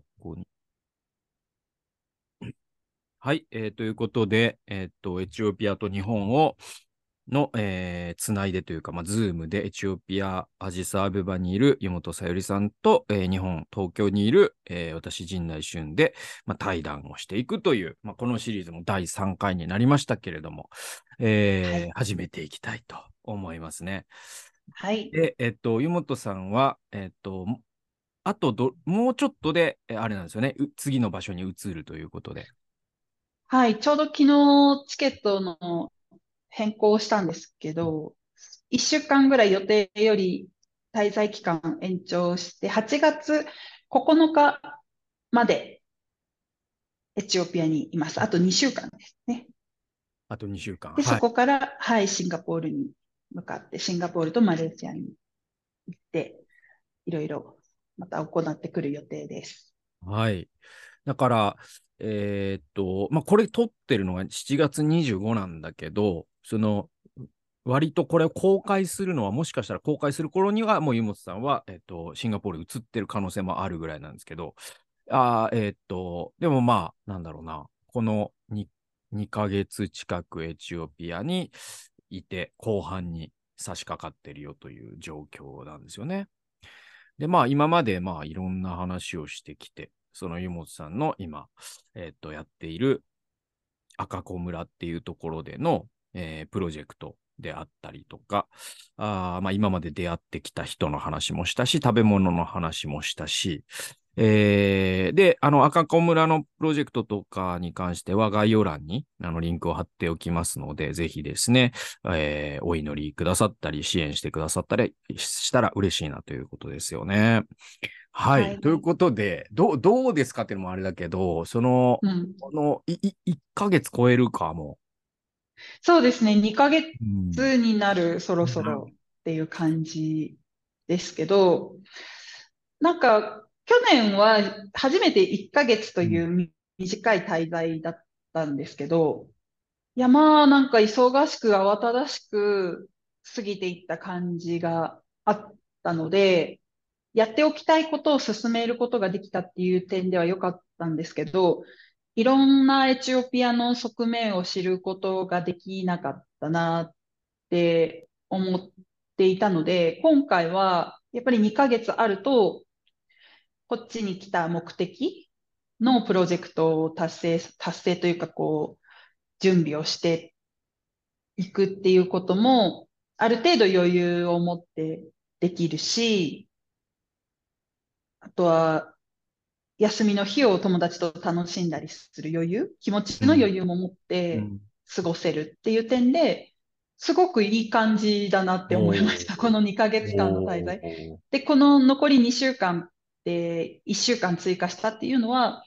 ここに。はい、えー、ということで、えっ、と、エチオピアと日本を、の、えー、つないでというか、まあ、ズームでエチオピア、アディスアベバにいる湯本さゆりさんと、えー、日本、東京にいる、えー、私、陣内俊で、まあ、対談をしていくという、まあ、このシリーズも第3回になりましたけれども、えー、はい、始めていきたいと思いますね。はい。で、えっと、湯本さんは、えっと、あとど、もうちょっとで、あれなんですよね、次の場所に移るということで。はい、ちょうど昨日チケットの変更したんですけど、1週間ぐらい予定より滞在期間延長して、8月9日までエチオピアにいます。あと2週間ですね。あと2週間。で、はい、そこから、はい、シンガポールに向かって、シンガポールとマレーシアに行って、いろいろまた行ってくる予定です。はい。だから、えー、っと、まあ、これ撮ってるのが7月25なんだけど、その、割とこれを公開するのは、もしかしたら公開する頃には、もう湯本さんは、えっと、シンガポール移ってる可能性もあるぐらいなんですけど、あえー、っと、でもまあ、なんだろうな、この 2, 2ヶ月近くエチオピアにいて、後半に差し掛かってるよという状況なんですよね。で、まあ、今まで、まあ、いろんな話をしてきて、その湯本さんの今、えっ、と、やっている赤子村っていうところでの、えー、プロジェクトであったりとか、あまあ、今まで出会ってきた人の話もしたし、食べ物の話もしたし、えー、で、あの、赤子村のプロジェクトとかに関しては概要欄にあのリンクを貼っておきますので、ぜひですね、えー、お祈りくださったり、支援してくださったりしたら嬉しいなということですよね。はい。はい、ということで、どどうですかっていうのもあれだけど、その、うん、このいい1ヶ月超えるかも。そうですね、2ヶ月になる、うん、そろそろっていう感じですけど、なんか、去年は初めて1ヶ月という短い滞在だったんですけど、いやまあなんか忙しく慌ただしく過ぎていった感じがあったので、やっておきたいことを進めることができたっていう点では良かったんですけど、いろんなエチオピアの側面を知ることができなかったなって思っていたので、今回はやっぱり2ヶ月あると、こっちに来た目的のプロジェクトを達成、達成というかこう、準備をしていくっていうことも、ある程度余裕を持ってできるし、あとは、休みの日を友達と楽しんだりする余裕、気持ちの余裕も持って過ごせるっていう点で、すごくいい感じだなって思いました。この2ヶ月間の滞在。で、この残り2週間で1週間追加したっていうのは、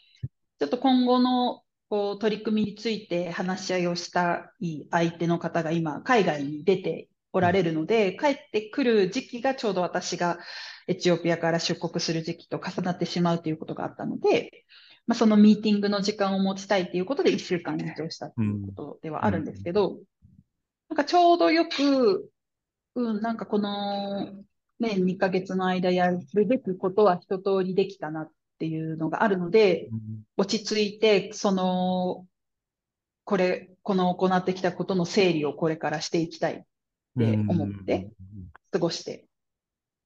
ちょっと今後のこう取り組みについて話し合いをしたい相手の方が今、海外に出ておられるので、帰ってくる時期がちょうど私がエチオピアから出国する時期と重なってしまうということがあったので、まあ、そのミーティングの時間を持ちたいということで1週間延長したということではあるんですけど、うん、なんかちょうどよく、うん、なんかこの、ね、2ヶ月の間やるべきことは一通りできたなっていうのがあるので、うん、落ち着いて、その、これ、この行ってきたことの整理をこれからしていきたいって思って過ごして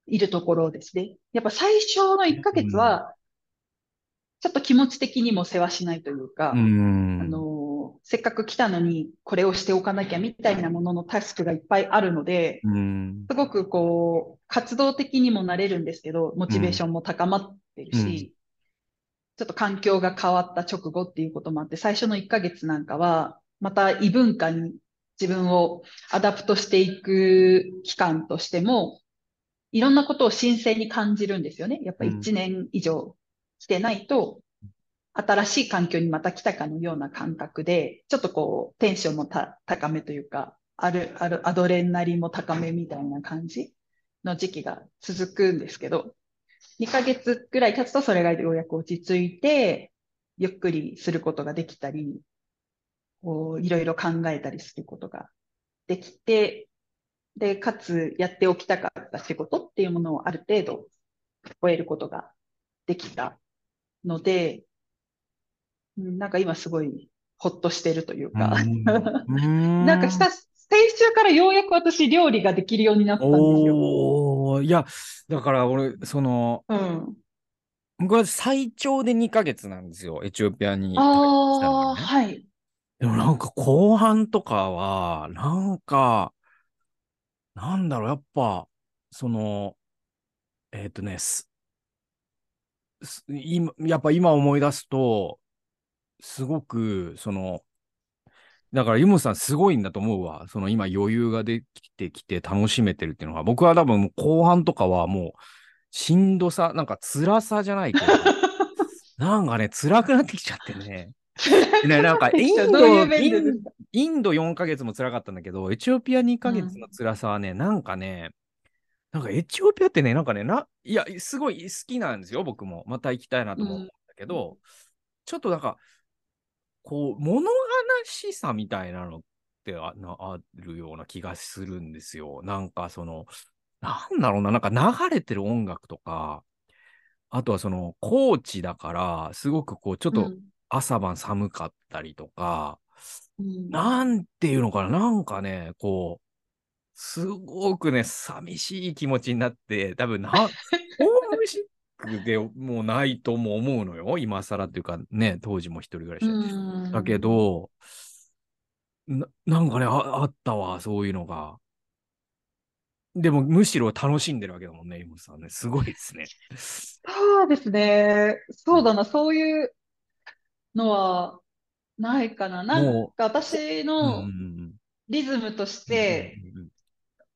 いるところですね。やっぱ最初の1ヶ月は、ちょっと気持ち的にも世話しないというか、うん、あの、せっかく来たのにこれをしておかなきゃみたいなもののタスクがいっぱいあるので、うん、すごくこう、活動的にもなれるんですけど、モチベーションも高まってるし、うん、ちょっと環境が変わった直後っていうこともあって、最初の1ヶ月なんかは、また異文化に自分をアダプトしていく期間としても、いろんなことを新鮮に感じるんですよね。やっぱ1年以上来てないと、新しい環境にまた来たかのような感覚で、ちょっとこう、テンションも高めというか、ある、ある、アドレナリンも高めみたいな感じの時期が続くんですけど、2ヶ月ぐらい経つとそれがようやく落ち着いて、ゆっくりすることができたり、こういろいろ考えたりすることができて、で、かつやっておきたかった仕事っていうものをある程度終えることができたので、なんか今すごいほっとしてるというか、なんかした先週からようやく私料理ができるようになったんですよ。おいや、だから俺、その、うん、僕は最長で2ヶ月なんですよ、エチオピアに、ああ、ね、はい。でもなんか後半とかは、なんか、なんだろう、やっぱ、その、えっ、ー、とね、今、やっぱ今思い出すと、すごく、その、だから、ユムさんすごいんだと思うわ。その今余裕ができてきて楽しめてるっていうのが、僕は多分後半とかはもう、しんどさ、なんか辛さじゃないけど、なんかね、辛くなってきちゃってね。ね、なんかインドインド4ヶ月も辛かったんだけど、エチオピア2ヶ月の辛さはね、うん、なんかね、なんかエチオピアってね、なんかね、な、いや、すごい好きなんですよ、僕も。また行きたいなと思うんだけど、うん、ちょっとなんか、こう、物悲しさみたいなのってあるような気がするんですよ。なんかその、なんだろうな、なんか流れてる音楽とか、あとはその、高知だから、すごくこう、ちょっと朝晩寒かったりとか、うん、なんていうのかな、なんかね、こう、すごくね、寂しい気持ちになって、多分な、ホームシックでもうないとも思うのよ。今更っていうかね、当時も一人暮らしだけどな、なんかねあ、あったわ、そういうのが。でも、むしろ楽しんでるわけだもんね、妹さんね。すごいですね。そうですね。そうだな、そういうのはないかな。なんか私のリズムとして、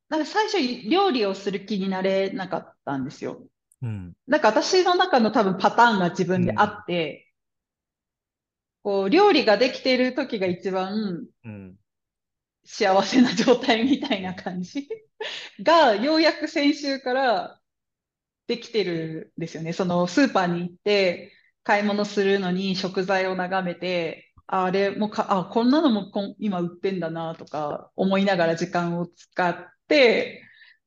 なんか最初料理をする気になれなかったんですよ。うん。なんか私の中の多分パターンが自分であって、うん、こう、料理ができている時が一番、幸せな状態みたいな感じ が、ようやく先週からできてるんですよね。そのスーパーに行って、買い物するのに食材を眺めて、あれもか、あ、こんなのもこ今売ってんだなとか思いながら時間を使っ、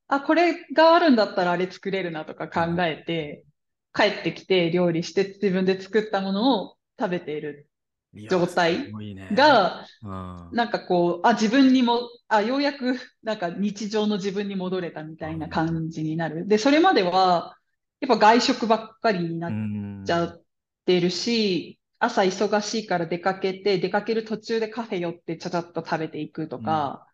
あ、これがあるんだったらあれ作れるなとか考えて、帰ってきて料理して自分で作ったものを食べている状態が、なんかこう、あ、自分にも、あ、ようやくなんか日常の自分に戻れたみたいな感じになる。で、それまでは、やっぱ外食ばっかりになっちゃってるし、朝忙しいから出かけて、出かける途中でカフェ寄ってちゃちゃっと食べていくとか、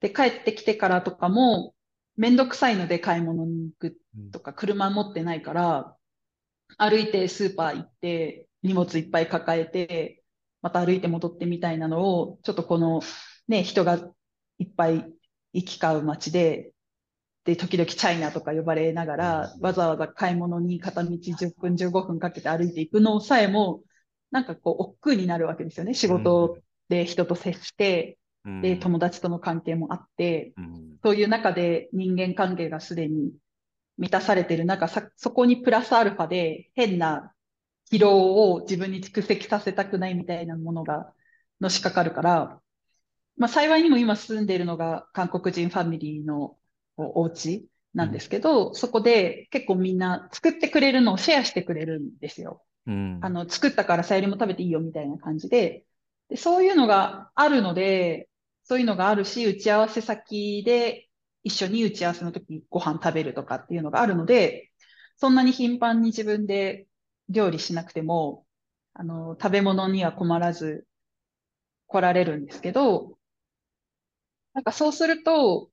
で、帰ってきてからとかも、めんどくさいので買い物に行くとか、車持ってないから、歩いてスーパー行って、荷物いっぱい抱えて、また歩いて戻ってみたいなのを、ちょっとこの、ね、人がいっぱい行き交う街で、で、時々チャイナとか呼ばれながら、わざわざ買い物に片道10分、15分かけて歩いていくのさえも、なんかこう、億劫になるわけですよね。仕事で人と接して、で、友達との関係もあって、うん、そういう中で人間関係がすでに満たされている中、そこにプラスアルファで変な疲労を自分に蓄積させたくないみたいなものがのしかかるから、まあ幸いにも今住んでいるのが韓国人ファミリーのお家なんですけど、うん、そこで結構みんな作ってくれるのをシェアしてくれるんですよ。うん、あの、作ったからさゆりも食べていいよみたいな感じで、でそういうのがあるので、そういうのがあるし、打ち合わせ先で一緒に打ち合わせの時にご飯食べるとかっていうのがあるので、そんなに頻繁に自分で料理しなくても、あの、食べ物には困らず来られるんですけど、なんかそうすると、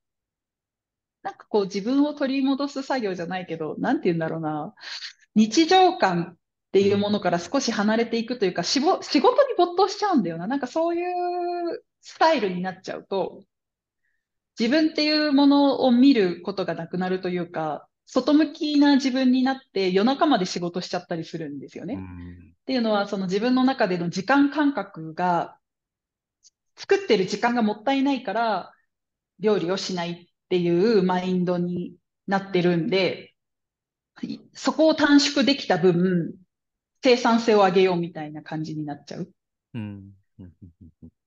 なんかこう自分を取り戻す作業じゃないけど、なんて言うんだろうな。日常感っていうものから少し離れていくというか、仕事に没頭しちゃうんだよな。なんかそういうスタイルになっちゃうと、自分っていうものを見ることがなくなるというか、外向きな自分になって夜中まで仕事しちゃったりするんですよね。っていうのは、その自分の中での時間感覚が、作ってる時間がもったいないから、料理をしないっていうマインドになってるんで、そこを短縮できた分、生産性を上げようみたいな感じになっちゃう。うん。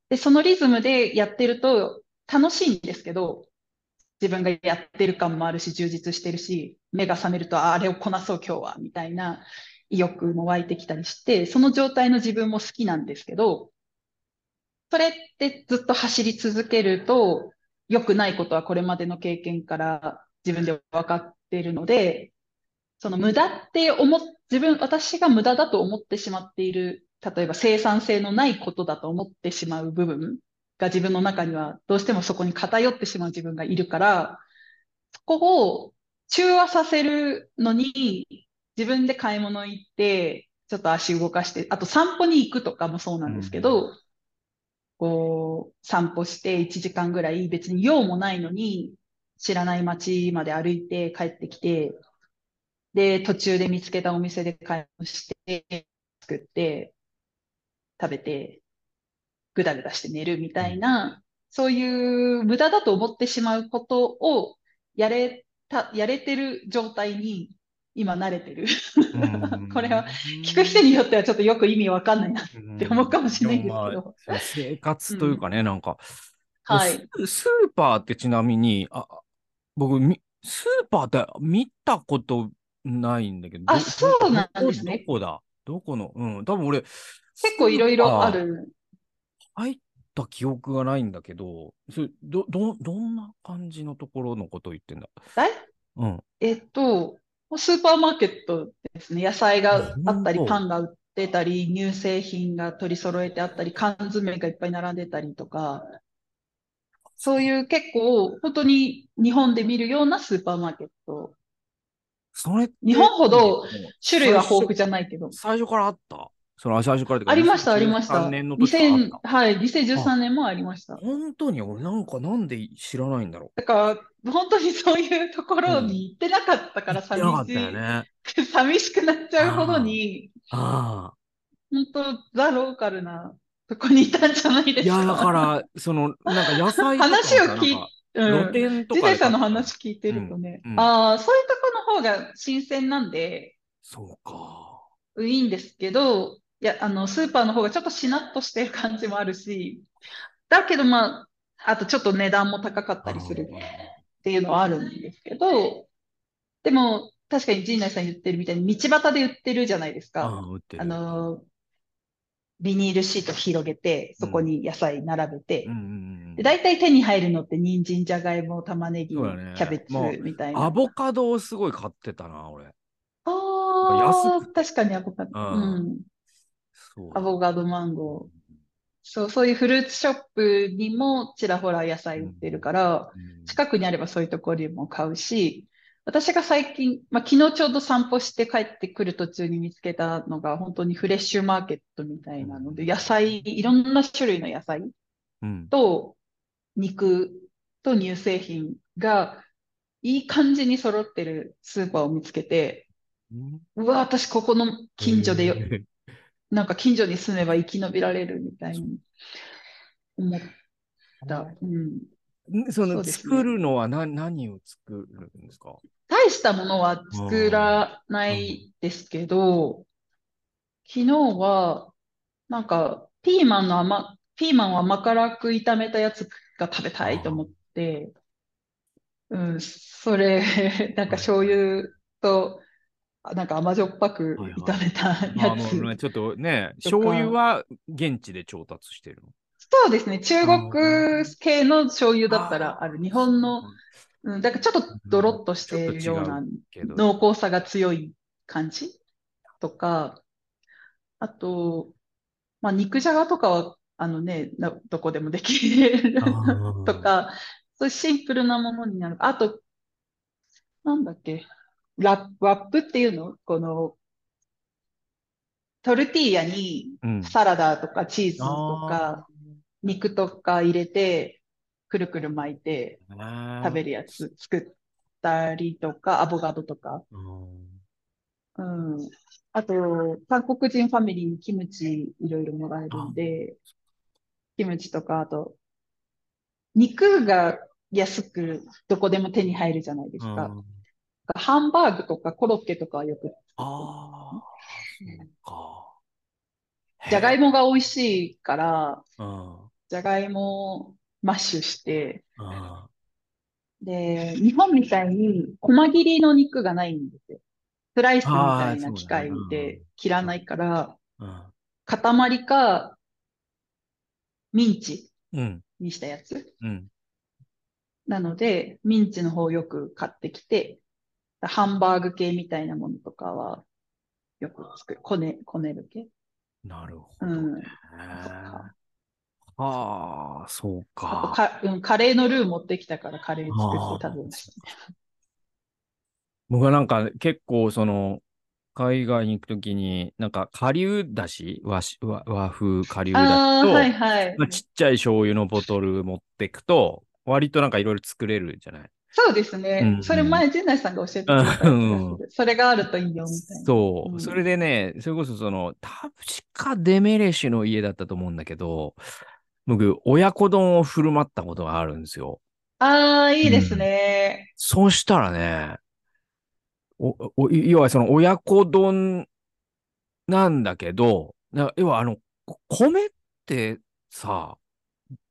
で、そのリズムでやってると楽しいんですけど、自分がやってる感もあるし、充実してるし、目が覚めると、あれをこなそう今日は、みたいな意欲も湧いてきたりして、その状態の自分も好きなんですけど、それってずっと走り続けると、良くないことはこれまでの経験から自分で分かっているので、その無駄って思っ、自分、私が無駄だと思ってしまっている、例えば生産性のないことだと思ってしまう部分が自分の中にはどうしてもそこに偏ってしまう自分がいるから、そこを中和させるのに、自分で買い物行って、ちょっと足動かして、あと散歩に行くとかもそうなんですけど、うん、こう、散歩して1時間ぐらい別に用もないのに、知らない街まで歩いて帰ってきて、で、途中で見つけたお店で買い物して、作って、食べて、ぐだぐだして寝るみたいな、そういう無駄だと思ってしまうことをやれた、やれてる状態に今慣れてる。これは聞く人によってはちょっとよく意味わかんないなって思うかもしれないんですけど。まあ、生活というかね、うん、なんか、はい、スーパーってちなみに、あ僕、スーパーって見たことないんだけど。あ、そうなんですね。どこだ？どこの？うん、多分俺。結構いろいろある。入った記憶がないんだけど、それど、ど、どんな感じのところのことを言ってんだ？え？うん。えっと、スーパーマーケットですね。野菜があったり、パンが売ってたり、乳製品が取り揃えてあったり、缶詰がいっぱい並んでたりとか、そういう結構、本当に日本で見るようなスーパーマーケット。それ日本ほど種類は豊富じゃないけど。最初からあった？その最初からありました、ありました。年の2000はい、2013年もありました。本当に俺なんかなんで知らないんだろう。だから、本当にそういうところに行ってなかったから寂しい。ね、寂しくなっちゃうほどに、ああ本当、ザ・ローカルなとこにいたんじゃないですか。いや、だから、その、なんか野菜 話を聞い露店とか。ジデさんの話聞いてるとね、うん。うん、ああ、そういうとこの方が新鮮なんで、そうか。いいんですけど、いや、あの、スーパーの方がちょっとしなっとしてる感じもあるし、だけどまあ、あとちょっと値段も高かったりするっていうのはあるんですけど、でも、確かに陣内さん言ってるみたいに道端で売ってるじゃないですか。あの、ビニールシート広げて、そこに野菜並べて、で大体手に入るのって人参、じゃがいも、玉ねぎ、ね、キャベツみたいな。アボカドをすごい買ってたな、俺。ああ、確かにアボカド。うん。アボカド、マンゴー。そう、そういうフルーツショップにもちらほら野菜売ってるから、近くにあればそういうところにも買うし、私が最近、まあ、昨日ちょうど散歩して帰ってくる途中に見つけたのが、本当にフレッシュマーケットみたいなので、野菜、いろんな種類の野菜と肉と乳製品がいい感じに揃ってるスーパーを見つけて、うわ、私ここの近所でなんか近所に住めば生き延びられるみたいに思った。うん、その、ね、作るのは何何を作るんですか？大したものは作らないですけど、昨日は、なんか、ピーマンの甘、ピーマンを甘辛く炒めたやつが食べたいと思って、うん、それ、なんか醤油となんか甘じょっぱく炒めたやつ、まあ、ちょっとね、醤油は現地で調達してるの？そうですね。中国系の醤油だったらある。日本の、うん、だからちょっとドロッとしているような濃厚さが強い感じとか、あと、まあ、肉じゃがとかは、あのね、どこでもできるとか、そういうシンプルなものになる。あと、なんだっけ、ラップっていうの？この、トルティーヤにサラダとかチーズとか肉とか入れて、くるくる巻いて食べるやつ作ったりとか、アボカドとか。うん。あと、韓国人ファミリーにキムチいろいろもらえるんで、キムチとか、あと、肉が安くどこでも手に入るじゃないですか。ハンバーグとかコロッケとかはよく。ああ、そうか。じゃがいもが美味しいから、じゃがいもマッシュして、で、日本みたいに細切りの肉がないんですよ。スライスみたいな機械で切らないから、うん。塊か、ミンチうん。にしたやつ。うん。なので、ミンチの方をよく買ってきて、ハンバーグ系みたいなものとかは、よく作る。こね、こねる系。なるほどうん。ね。そっかはあ、そうか。か、うん、カレーのルー持ってきたからカレー作って食べました。僕はなんか結構その、海外に行くときに、なんか顆粒だし、和し和和風顆粒だああ、しと、はいはいまあ、。ちっちゃい醤油のボトル持っていくと、割となんかいろいろ作れるじゃない？そうですうね。んそれ前、陣内さんが教えてくれたうんる。それがあるといいよ、みたいな。そう、うんそれでね、それこそその、確かデメレシュの家だったと思うんだけど、僕、親子丼を振る舞ったことがあるんですよ。ああ、いいですね。そうしたらね、お、お、い要はその親子丼なんだけど、な要はあの、こ米ってさ、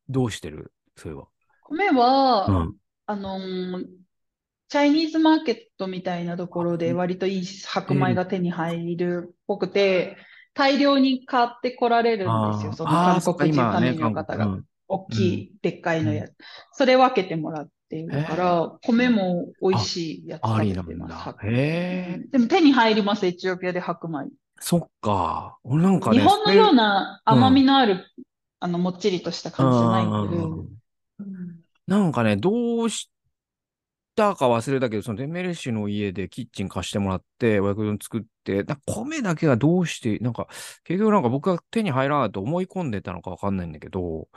どうしてる？それは。米は、うん。あのーチャイニーズマーケットみたいなところで割といい白米が手に入るっぽくて、大量に買ってこられるんですよ。その韓国人ファミ今ね、リーの方が。大きい、でっかいのやつ。それ分けてもらっているから、米も美味しいやつ食べてます。でも手に入ります、エチオピアで白米。そっか。俺なんかね、日本のようなな甘みのある、あの、もっちりとした感じじゃないけど、うんなんかね、どうしたか忘れたけど、そのデメレシの家でキッチン貸してもらって、親子丼作って、な米だけがどうして、なんか、結局なんか僕が手に入らないと思い込んでたのかわかんないんだけど、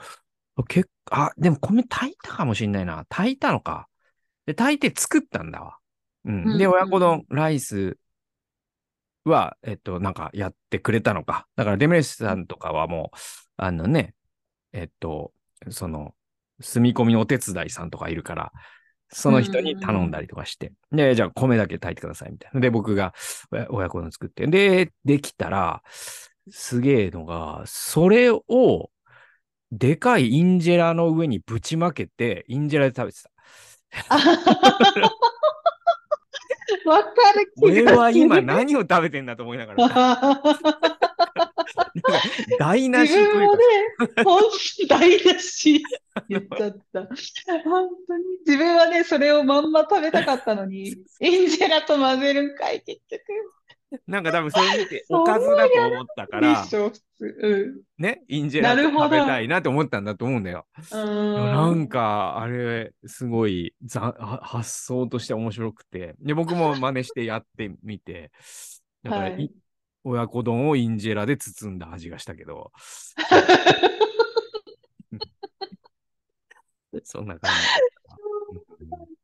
結あ、でも米炊いたかもしんないな。炊いたのか。で、炊いて作ったんだわ。うん。で、うん親子丼、ライスは、えっと、なんかやってくれたのか。だからデメレシさんとかはもう、あのね、えっと、その、住み込みのお手伝いさんとかいるから、その人に頼んだりとかして、で、じゃあ米だけ炊いてくださいみたいな。で、僕が親親子丼作って、で、できたら、すげえのが、それを、でかいインジェラの上にぶちまけて、インジェラで食べてた。わかる気俺がする。は今何を食べてんだと思いながら、台無し自分もね、本当に台無し言っちゃった。本当に。自分はね、それをまんま食べたかったのに、インジェラと混ぜるんかい、結局。なんか多分それ見ておかずだと思ったから。ね、インジェラ食べたいなと思ったんだと思うんだよ。なんか、あれ、すごい発想として面白くて。で、僕も真似してやってみて。だから、はいい親子丼をインジェラで包んだ味がしたけど。そんな感じ。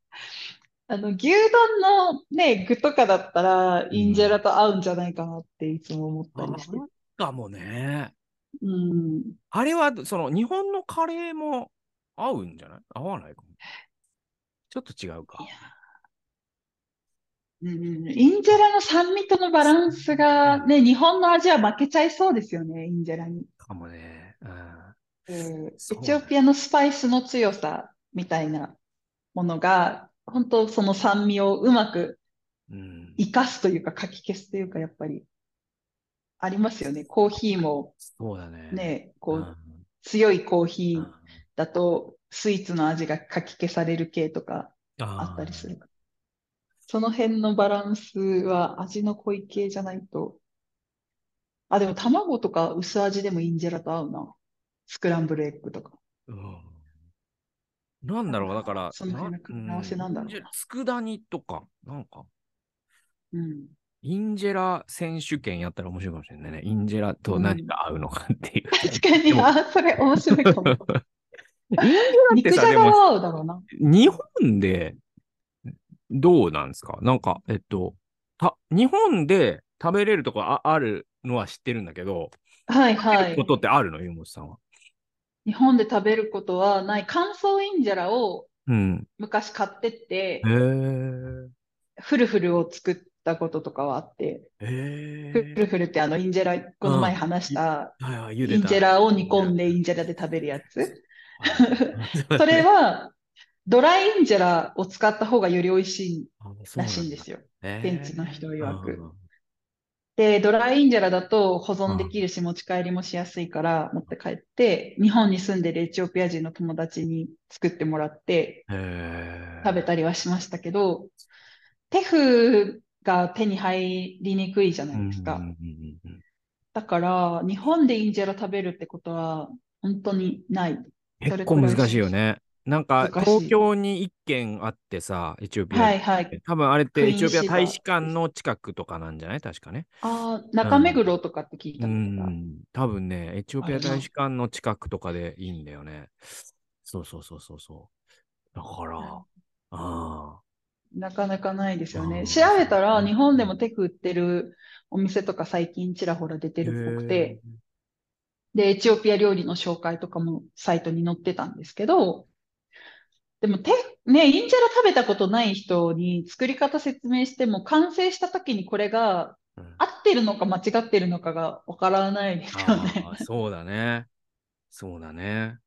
あの、牛丼のね、具とかだったら、インジェラと合うんじゃないかなっていつも思ったりして。かもね。うん。あれは、その、日本のカレーも合うんじゃない？合わないかも。ちょっと違うか。うん、インジェラの酸味とのバランスがね、日本の味は負けちゃいそうですよね、インジェラに。かもね。うん。うんエチオピアのスパイスの強さみたいなものが、本当その酸味をうまくうん。生かすというか、かき消すというか、やっぱりありますよね。コーヒーもそうだね。ね、こう強いコーヒーうんだと、スイーツの味がかき消される系とかああったりする。その辺のバランスは味の濃い系じゃないと。あ、でも卵とか薄味でもインジェラと合うな。スクランブルエッグとか。うんなんだろう、だから、その辺の組み合わせなんだろ佃煮とか、なんか、うん。インジェラ選手権やったら面白いかもしれないね。インジェラと何が合うのかっていう。確かに、あ、それ面白いかも。インジェラって肉じさ、でも、ゃがは合うだろうな。日本でどうなんですか？なんか、えっと、た日本で食べれるとこああるのは知ってるんだけど、はいはい食べるこ。とってあるの？湯本さんは。日本で食べることはない。乾燥インジェラをうん。昔買ってってへ、え。フルフルを作ったこととかはあって、へフルフルってあのインジェラ、この前話した、はいはい、茹インジェラを煮込んでインジェラで食べるやつ。はい それは、ドライインジェラを使った方がより美味しいらしいんですよ。えー現地の人曰く。うんで、ドライインジェラだと保存できるし持ち帰りもしやすいから持って帰って、日本に住んでるエチオピア人の友達に作ってもらって食べたりはしましたけど、テフが手に入りにくいじゃないですか。だから、日本でインジェラ食べるってことは本当にない。結構難しいよね。なんか東京に一軒あってさ、エチオピアにはいはい。多分あれってエチオピア大使館の近くとかなんじゃない？確かね。ああ、中目黒とかって聞いうたことが。ん。多分ね、エチオピア大使館の近くとかでいいんだよね。そうそうそうそうそう。だから、ああ。なかなかないですよね。うん調べたら、日本でもテク売ってるお店とか最近ちらほら出てるっぽくて、で、エチオピア料理の紹介とかもサイトに載ってたんですけど、でもテ、ね、インジェラ食べたことない人に作り方説明しても、完成した時にこれが合ってるのか間違ってるのかがわからないですよね。そうだね。そうだね。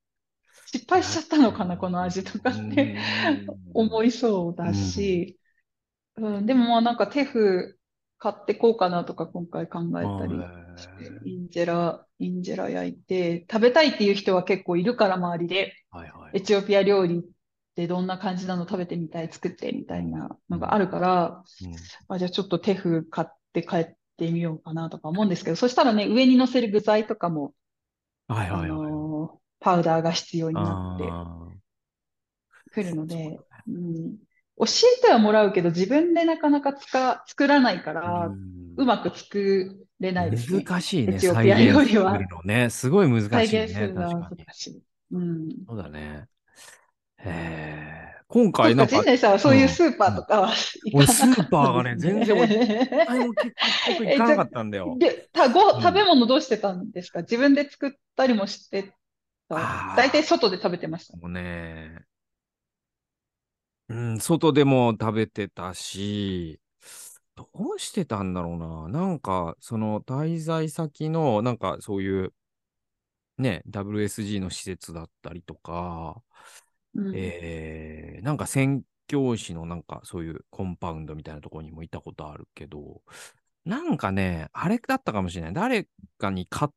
失敗しちゃったのかな、この味とかって思い。いそうだし、うん、でもまあなんかテフ買ってこうかなとか今回考えたりして、インジェラ、インジェラ焼いて、食べたいっていう人は結構いるから周りで、はいはいエチオピア料理ってどんな感じなの食べてみたい、作ってみたいなのがあるから、うんあ、じゃあちょっとテフ買って帰ってみようかなとか思うんですけど、そしたらね、上に乗せる具材とかも、あはいはいはい。のーパウダーが必要になってあくるので、うん、教えてはもらうけど、自分でなかなかつか作らないかあら、うんうまく作れないですね。難しいね、エチオピア再現料理はね。すごい難再しいね、現するのは。難しい。うん。そうだね。へえ。今そ回なんか陣、内さんはそういうスーパーとかは行かなかった俺スーパーがね全然一回も結局行かなかったんだよ。で、たご、うん食べ物どうしてたんですか？自分で作ったりもしてあた。ー大体外で食べてました。もうね、うん、外でも食べてたし、どうしてたんだろうな。なんか、その滞在先の、なんかそういう、ね、WSG の施設だったりとか、うんえー、なんか宣教師のなんかそういうコンパウンドみたいなところにもいたことあるけど、なんかね、あれだったかもしれない。誰かに買っ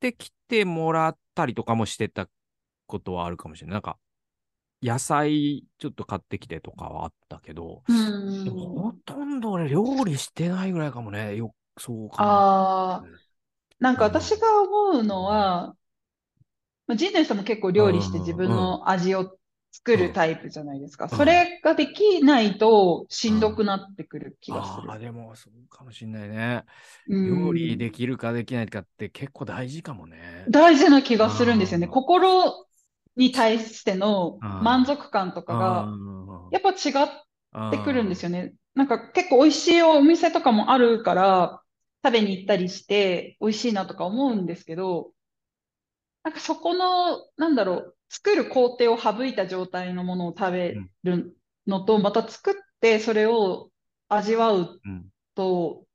てきてもらったりとかもしてたことはあるかもしれない。なんか、野菜ちょっと買ってきてとかはあったけど、うんでもほとんど俺料理してないぐらいかもね。よ、そうかな。ああ、なんかうん私が思うのは、まあ、陣内さんも結構料理して自分の味を作るタイプじゃないですか。んそれができないとしんどくなってくる気がすああ、る。でもそうかもしれないね。うん料理できるかできないかって結構大事かもね。大事な気がするんですよね。心に対しての満足感とかが、やっぱ違ぱってくるんですよ。よね。なんか結構美味しいお店とかもあるから、食べに行ったりして美味しいなとか思うんですけど、なんかそこの、なんだろう、作る工程を省いた状態のものを食べるのと、また作ってそれを味わううんと、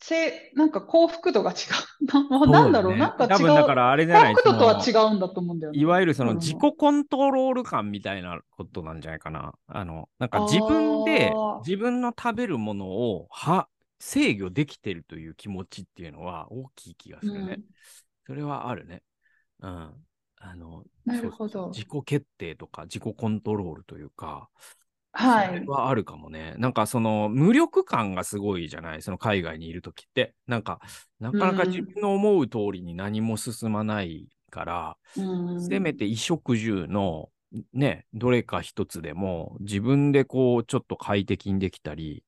せ、なんか幸福度が違う。なそうなんだろう、ねなんか違多分だかう。らあれじゃない幸福度とは違うんだと思うんだよね。いわゆるそのうん自己コントロール感みたいなことなんじゃないかな。あの、なんか自分で自分の食べるものをは制御できてるという気持ちっていうのは大きい気がするね。うんそれはあるね。うん。あの、なるほど自己決定とか自己コントロールというか、はい。はあるかもね。なんかその無力感がすごいじゃないその海外にいるときって。なんか、なかなかうん自分の思う通りに何も進まないから、うんせめて衣食住のね、どれか一つでも自分でこうちょっと快適にできたり、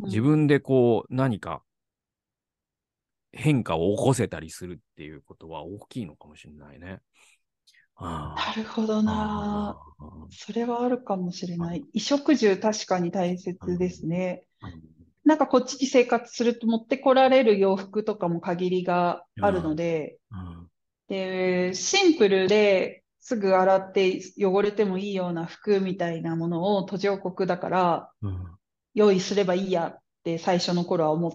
自分でこう何か変化を起こせたりするっていうことは大きいのかもしれないね。あなるほどな。あそれはあるかもしれない。衣食住確かに大切ですね。あなんかこっちに生活すると持ってこられる洋服とかも限りがあるので、うんで、シンプルですぐ洗って汚れてもいいような服みたいなものを途上国だからうん用意すればいいやって最初の頃は思っ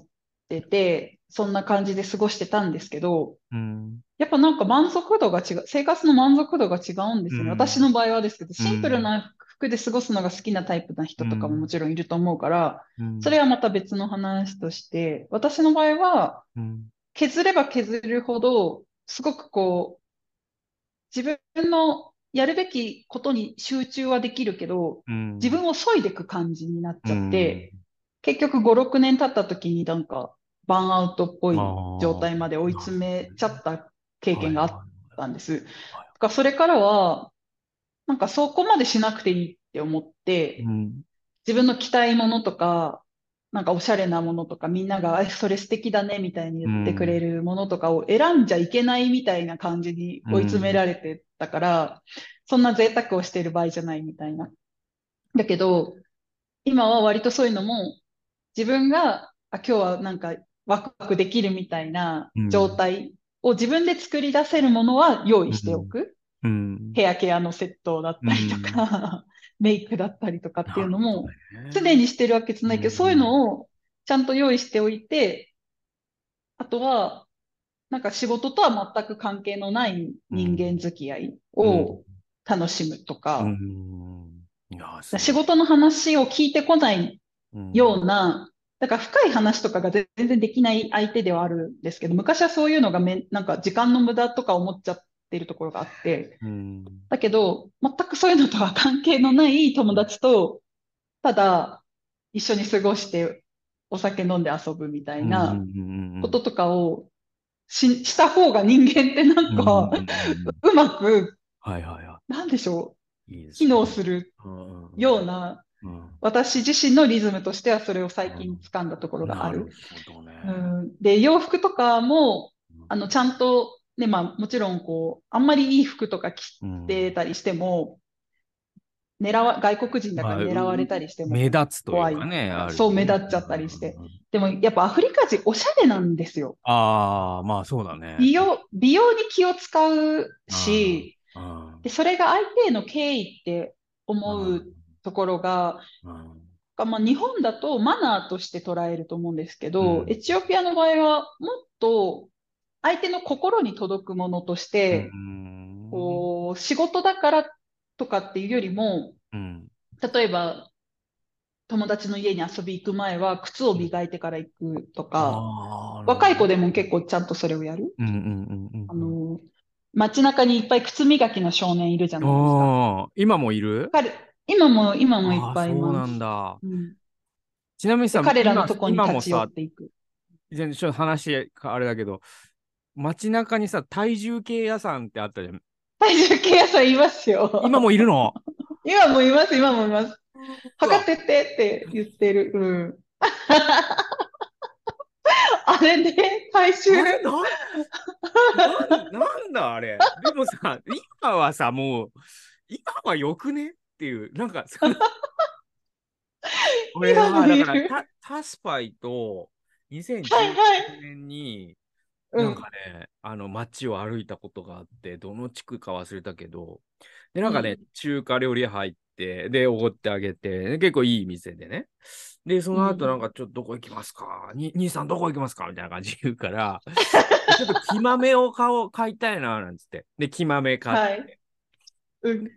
てて、そんな感じで過ごしてたんですけど、うん。やっぱなんか満足度が違う、生活の満足度が違うんですよね。うん私の場合はですけど、シンプルな服で過ごすのが好きなタイプな人とかもうんもちろんいると思うから、うんそれはまた別の話として、私の場合は、うん。削れば削るほど、すごくこう、自分のやるべきことに集中はできるけど、うん。自分を削いでいく感じになっちゃって、結局5、6年経った時になんか、バーンアウトっぽい状態まで追い詰めちゃった経験があったんです。だからそれからは、なんかそこまでしなくていいって思ってう、ん。自分の着たいものとか、なんかおしゃれなものとか、みんなが、え、それ素敵だね、みたいに言ってくれるものとかを選んじゃいけないみたいな感じに追い詰められてたから、そんな贅沢をしている場合じゃないみたいな。だけど、今は割とそういうのも、自分が、あ、今日はなんかワクワクできるみたいな状態を自分で作り出せるものは用意しておく。うん。ヘアケアのセットだったりとか、メイクだったりとかっていうのも、常にしてるわけじゃないけど、うん。そういうのをちゃんと用意しておいて、あとは、なんか仕事とは全く関係のない人間付き合いを楽しむとか、仕事の話を聞いてこないうん。ような、だから深い話とかが全然できない相手ではあるんですけど、昔はそういうのがめん、なんか時間の無駄とか思っちゃってるところがあって、うん。だけど、全くそういうのとは関係のない友達と、ただ一緒に過ごしてお酒飲んで遊ぶみたいなこととかをしした方が人間ってなんか、うまく、はいはいはなんでしょい。いいでう、す機能するうん。ような、うん私自身のリズムとしてはそれを最近掴んだところがある。うん、で、洋服とかも、あの、ちゃんと、ね、まあ、もちろん、こう、あんまりいい服とか着うんてたりしても、狙わ、外国人だから狙われたりしても、目立つというかね。そう目立っちゃったりして。でも、やっぱアフリカ人おしゃれなんですよ。ああ、まあそうだね。美容、美容に気を使うし、うんで、それが相手への敬意って思うところが、うん。まあ、日本だとマナーとして捉えると思うんですけど、うん。エチオピアの場合はもっと相手の心に届くものとして、うん。こう仕事だからとかっていうよりも、うん。例えば友達の家に遊び行く前は靴を磨いてから行くとか、若い子でも結構ちゃんとそれをやる。あの、街中にいっぱい靴磨きの少年いるじゃないですか。今もいる？彼、今も、今もいっぱいいあーそうなます。んだ。うんちなみにさ、で彼らのとこに今も立ち寄っさ、ていく。全然ちょっと話あれだけど、街中にさ、体重計屋さんってあったじゃん。体重計屋さんいますよ。今もいるの？今もいます、今もいます。測ってってって言ってる。うん。あれで、体重。なんだあれ。でもさ、今はさ、もう、今はよくね？っていう、なんか、俺は、だからタ、タスパイと2019はいはい年に、うんなんかね、あの街を歩いたことがあって、どの地区か忘れたけど、で、なんかね、うん中華料理屋入って、で、おごってあげて、で結構いい店でね。で、その後うんなんか、ちょっとどこ行きますか、に兄さんどこ行きますか？みたいな感じで言うから、ちょっと木豆を買おう買いたいな、なんつって。で、木豆買って。うん。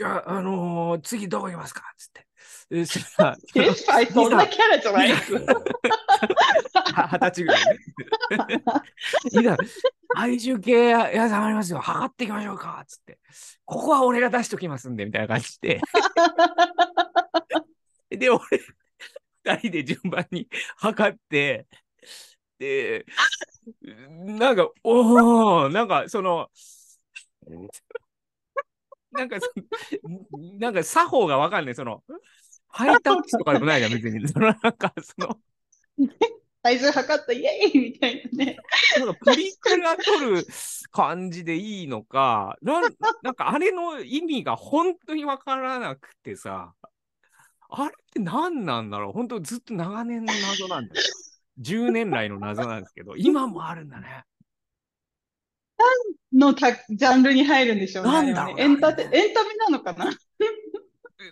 でじゃあ、あのー次どこ行きますか？つって。で そんなキャラじゃない二十歳ぐらいね。いざ、体重計屋さんありますよ。測っていきましょうか。つって。ここは俺が出しときますんで、みたいな感じで。で、俺、二人で順番に測って、で、なんか、おー、なんか、その、なんかそ、なんか作法がわかんない。その、ハイタッチとかでもないじゃん、別に。その、なんか、その、体重測った、イエーイみたいなね。なんかプリクラ撮る感じでいいのか、なんなんかあれの意味が本当にわからなくてさ、あれって何なんだろう本当ずっと長年の謎なんだよ。10年来の謎なんですけど、今もあるんだね。のたジャンルに入るんでしょうね。なんだ？ろうねエンタテ、エンタメなのかな？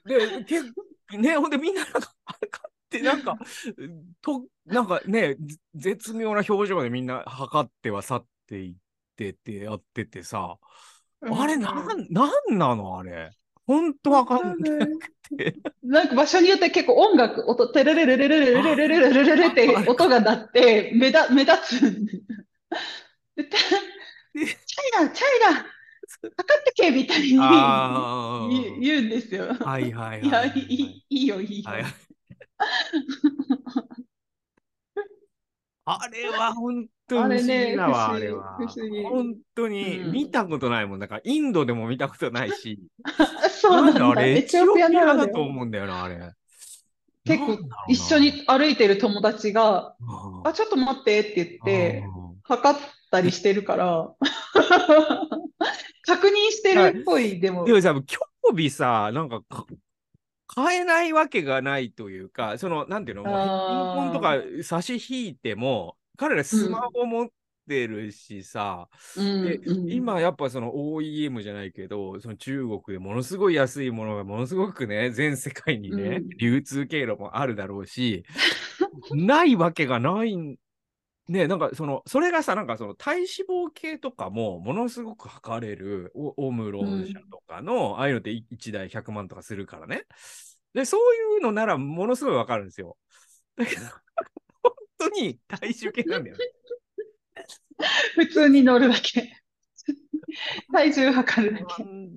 で、け ね、ほんでみんななんか、あれ買っで、なんか、と、なんかね、ぜ絶妙な表情でみんな測っては去っていってってやっててさ、あれ、なん、なんなの？あれ。ほんとわかんなくて。なんか場所によって結構音楽、音、テレレレレレレレレレレレレレレって音が鳴って、目だ、目立つ。でチャイナ、チャイナ、測ってけみたいにあ言うんですよ。あ。はいはいいや、はいいい、いいよ、いいよ。はい。あれは本当に不思議だわ、あ不思議れは。本当にうん見たことないもん。だからインドでも見たことないし、そうなんだ。だあれ、エエチオピアな。だと思うんだよな、あれ。結構一緒に歩いてる友達が、うんあ、ちょっと待ってって言って、うん測ったりしてるから、確認してるっぽい、でも。で。もさ、興味さ、なんかか、買えないわけがないというか、その、なんていうの、もうピンあーポンとか差し引いても、彼らスマホ持ってるしさ、うん。でうん。今やっぱその OEM じゃないけど、その中国でものすごい安いものがものすごくね、全世界にね、うん。流通経路もあるだろうし、ないわけがないんね、なんかその、それがさ、なんかその体脂肪計とかもものすごく測れるオオムロン社とかの、ああいうのって1台100万とかするからね。で、そういうのならものすごいわかるんですよ。だけど、本当に体重計なんだよね。普通に乗るだけ。体重測るだけ。なん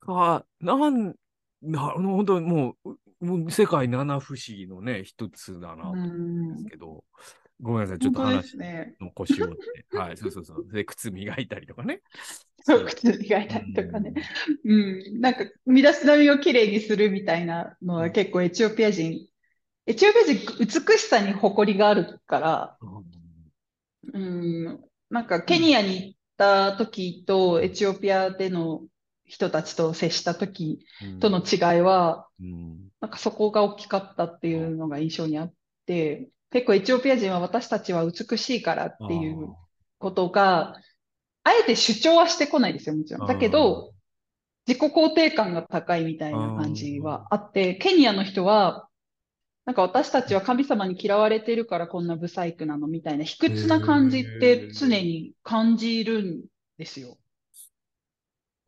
か、なん、な、本当にもう、もう世界七不思議のね、一つだなとう思うんでんすけど、ごめんなさい、ちょっと話。の腰を折って、はい、そうそうそう。で、靴磨いたりとかね。そう、靴磨いたりとかね。うん。なんか、身だしなみをきれいにするみたいなのは結構エチオピア人、エチオピア人、美しさに誇りがあるから、うん。うん、なんかケニアに行った時とエチオピアでの人たちと接した時うんとの違いは、うん。なんかそこが大きかったっていうのが印象にあって、結構エチオピア人は私たちは美しいからっていうことが、あえて主張はしてこないですよ、もちろん。だけど、自己肯定感が高いみたいな感じはあって、ケニアの人は、なんか私たちは神様に嫌われてるからこんなブサイクなのみたいな卑屈な感じって常に感じるんですよ。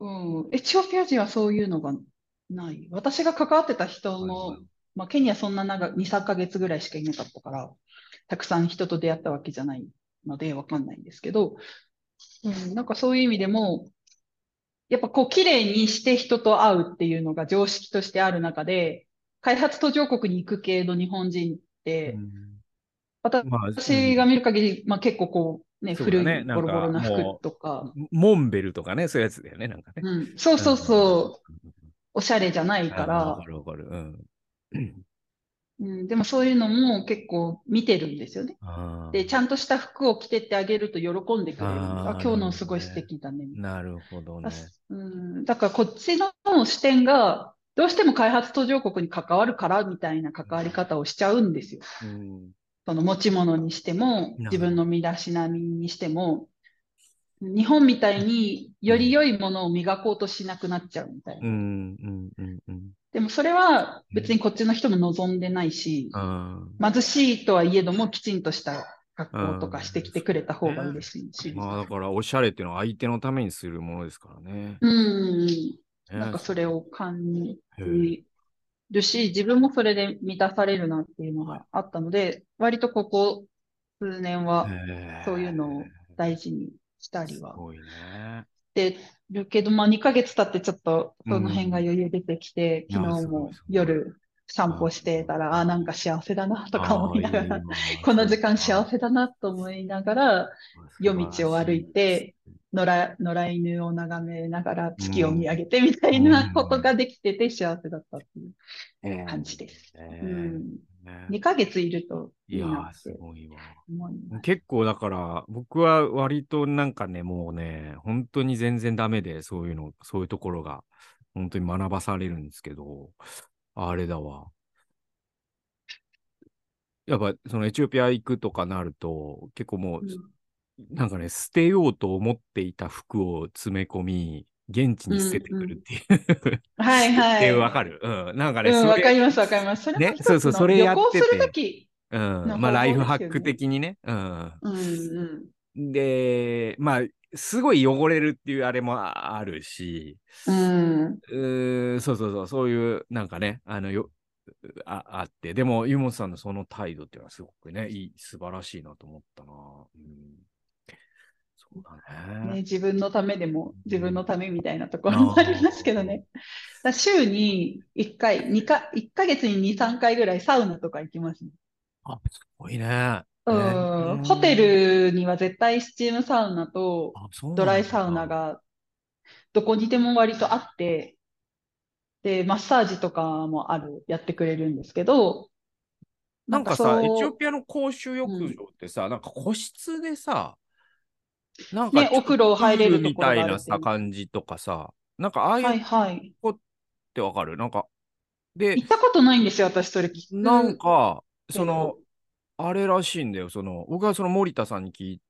うん。エチオピア人はそういうのがない。私が関わってた人の、まあ、ケニアそんな長2、3ヶ月ぐらいしかいなかったから、たくさん人と出会ったわけじゃないのでわかんないんですけど、うん、なんかそういう意味でも、やっぱこう綺麗にして人と会うっていうのが常識としてある中で、開発途上国に行く系の日本人って、うん私が見る限り、まあ結構こう、ね、古いボロボロなも服とか、モンベルとかね、そういうやつだよね、なんかね。うん、そうそうそう、うん。おしゃれじゃないかあわらか、るわかる。うん。うん、でもそういうのも結構見てるんですよね。で、ちゃんとした服を着てってあげると喜んでくれる。あ今日のすごい素敵だね。みたいなるほどねな。うん、だからこっちの視点が、どうしても開発途上国に関わるからみたいな関わり方をしちゃうんですよ。うん。その持ち物にしても、ど自分の身だしなみにしても、日本みたいにより良いものを磨こうとしなくなっちゃうみたいな。うん。うん。うん。うん。でもそれは別にこっちの人も望んでないし、あ貧しいとはいえどもきちんとした格好とかしてきてくれた方が嬉しいし。まあだから、おしゃれっていうのは相手のためにするものですからね。うん。ねなんかそれを感じるし、自分もそれで満たされるなっていうのがあったので、割とここ数年はそういうのを大事にしたりは。すごいね。してるけど、まあ2ヶ月経ってちょっとその辺が余裕出てきて、うん。昨日も夜散歩してたら、うんああ、なんか幸せだなとか思いながら、この時間幸せだなと思いながら、夜道を歩いて、野良、野良犬を眺めながら月を見上げてみたいなことができてて幸せだったっていう感じです。ねうん。ね2ヶ月いるといいなってごいわ。思います。結構だから、僕は割となんかね、もうね、本当に全然ダメで、そういうの、そういうところが、本当に学ばされるんですけど、あれだわ。やっぱ、そのエチオピア行くとかなると、結構もう、うんなんかね、捨てようと思っていた服を詰め込み、現地に捨ててくるっていう、はいはい。っわかる？うん。なんかね、うん、かりますわかります。それもねそうそうのそれやってて。うん。のまあ、ライフハック的にね。うん。うんうん。で、まあ、すごい汚れるっていうあれもあるし、うん。うーそうそうそう、そういう、なんかね、あの、よ、ああって、でも、湯本さんのその態度っていうのはすごくね、いい、素晴らしいなと思ったな。うん、そうだね、ね。自分のためでも自分のためみたいなところもありますけどね。だ週に1回、2か、1ヶ月に2、3回ぐらいサウナとか行きますね。あ、すごいね。うん。ねホテルには絶対スチームサウナとドライサウナがどこにでも割とあって、で、マッサージとかもある、やってくれるんですけど、なんかさ、エチオピアの公衆浴場ってさ、なんか個室でさ、なんかねお風呂入れるみたいなさ、感じとかさ、なんかああいうはいはい。ってわかる？なんか、で行、ったことないんですよ、私それ聞く。なんか、その、あれらしいんだよ、その、僕はその森田さんに聞い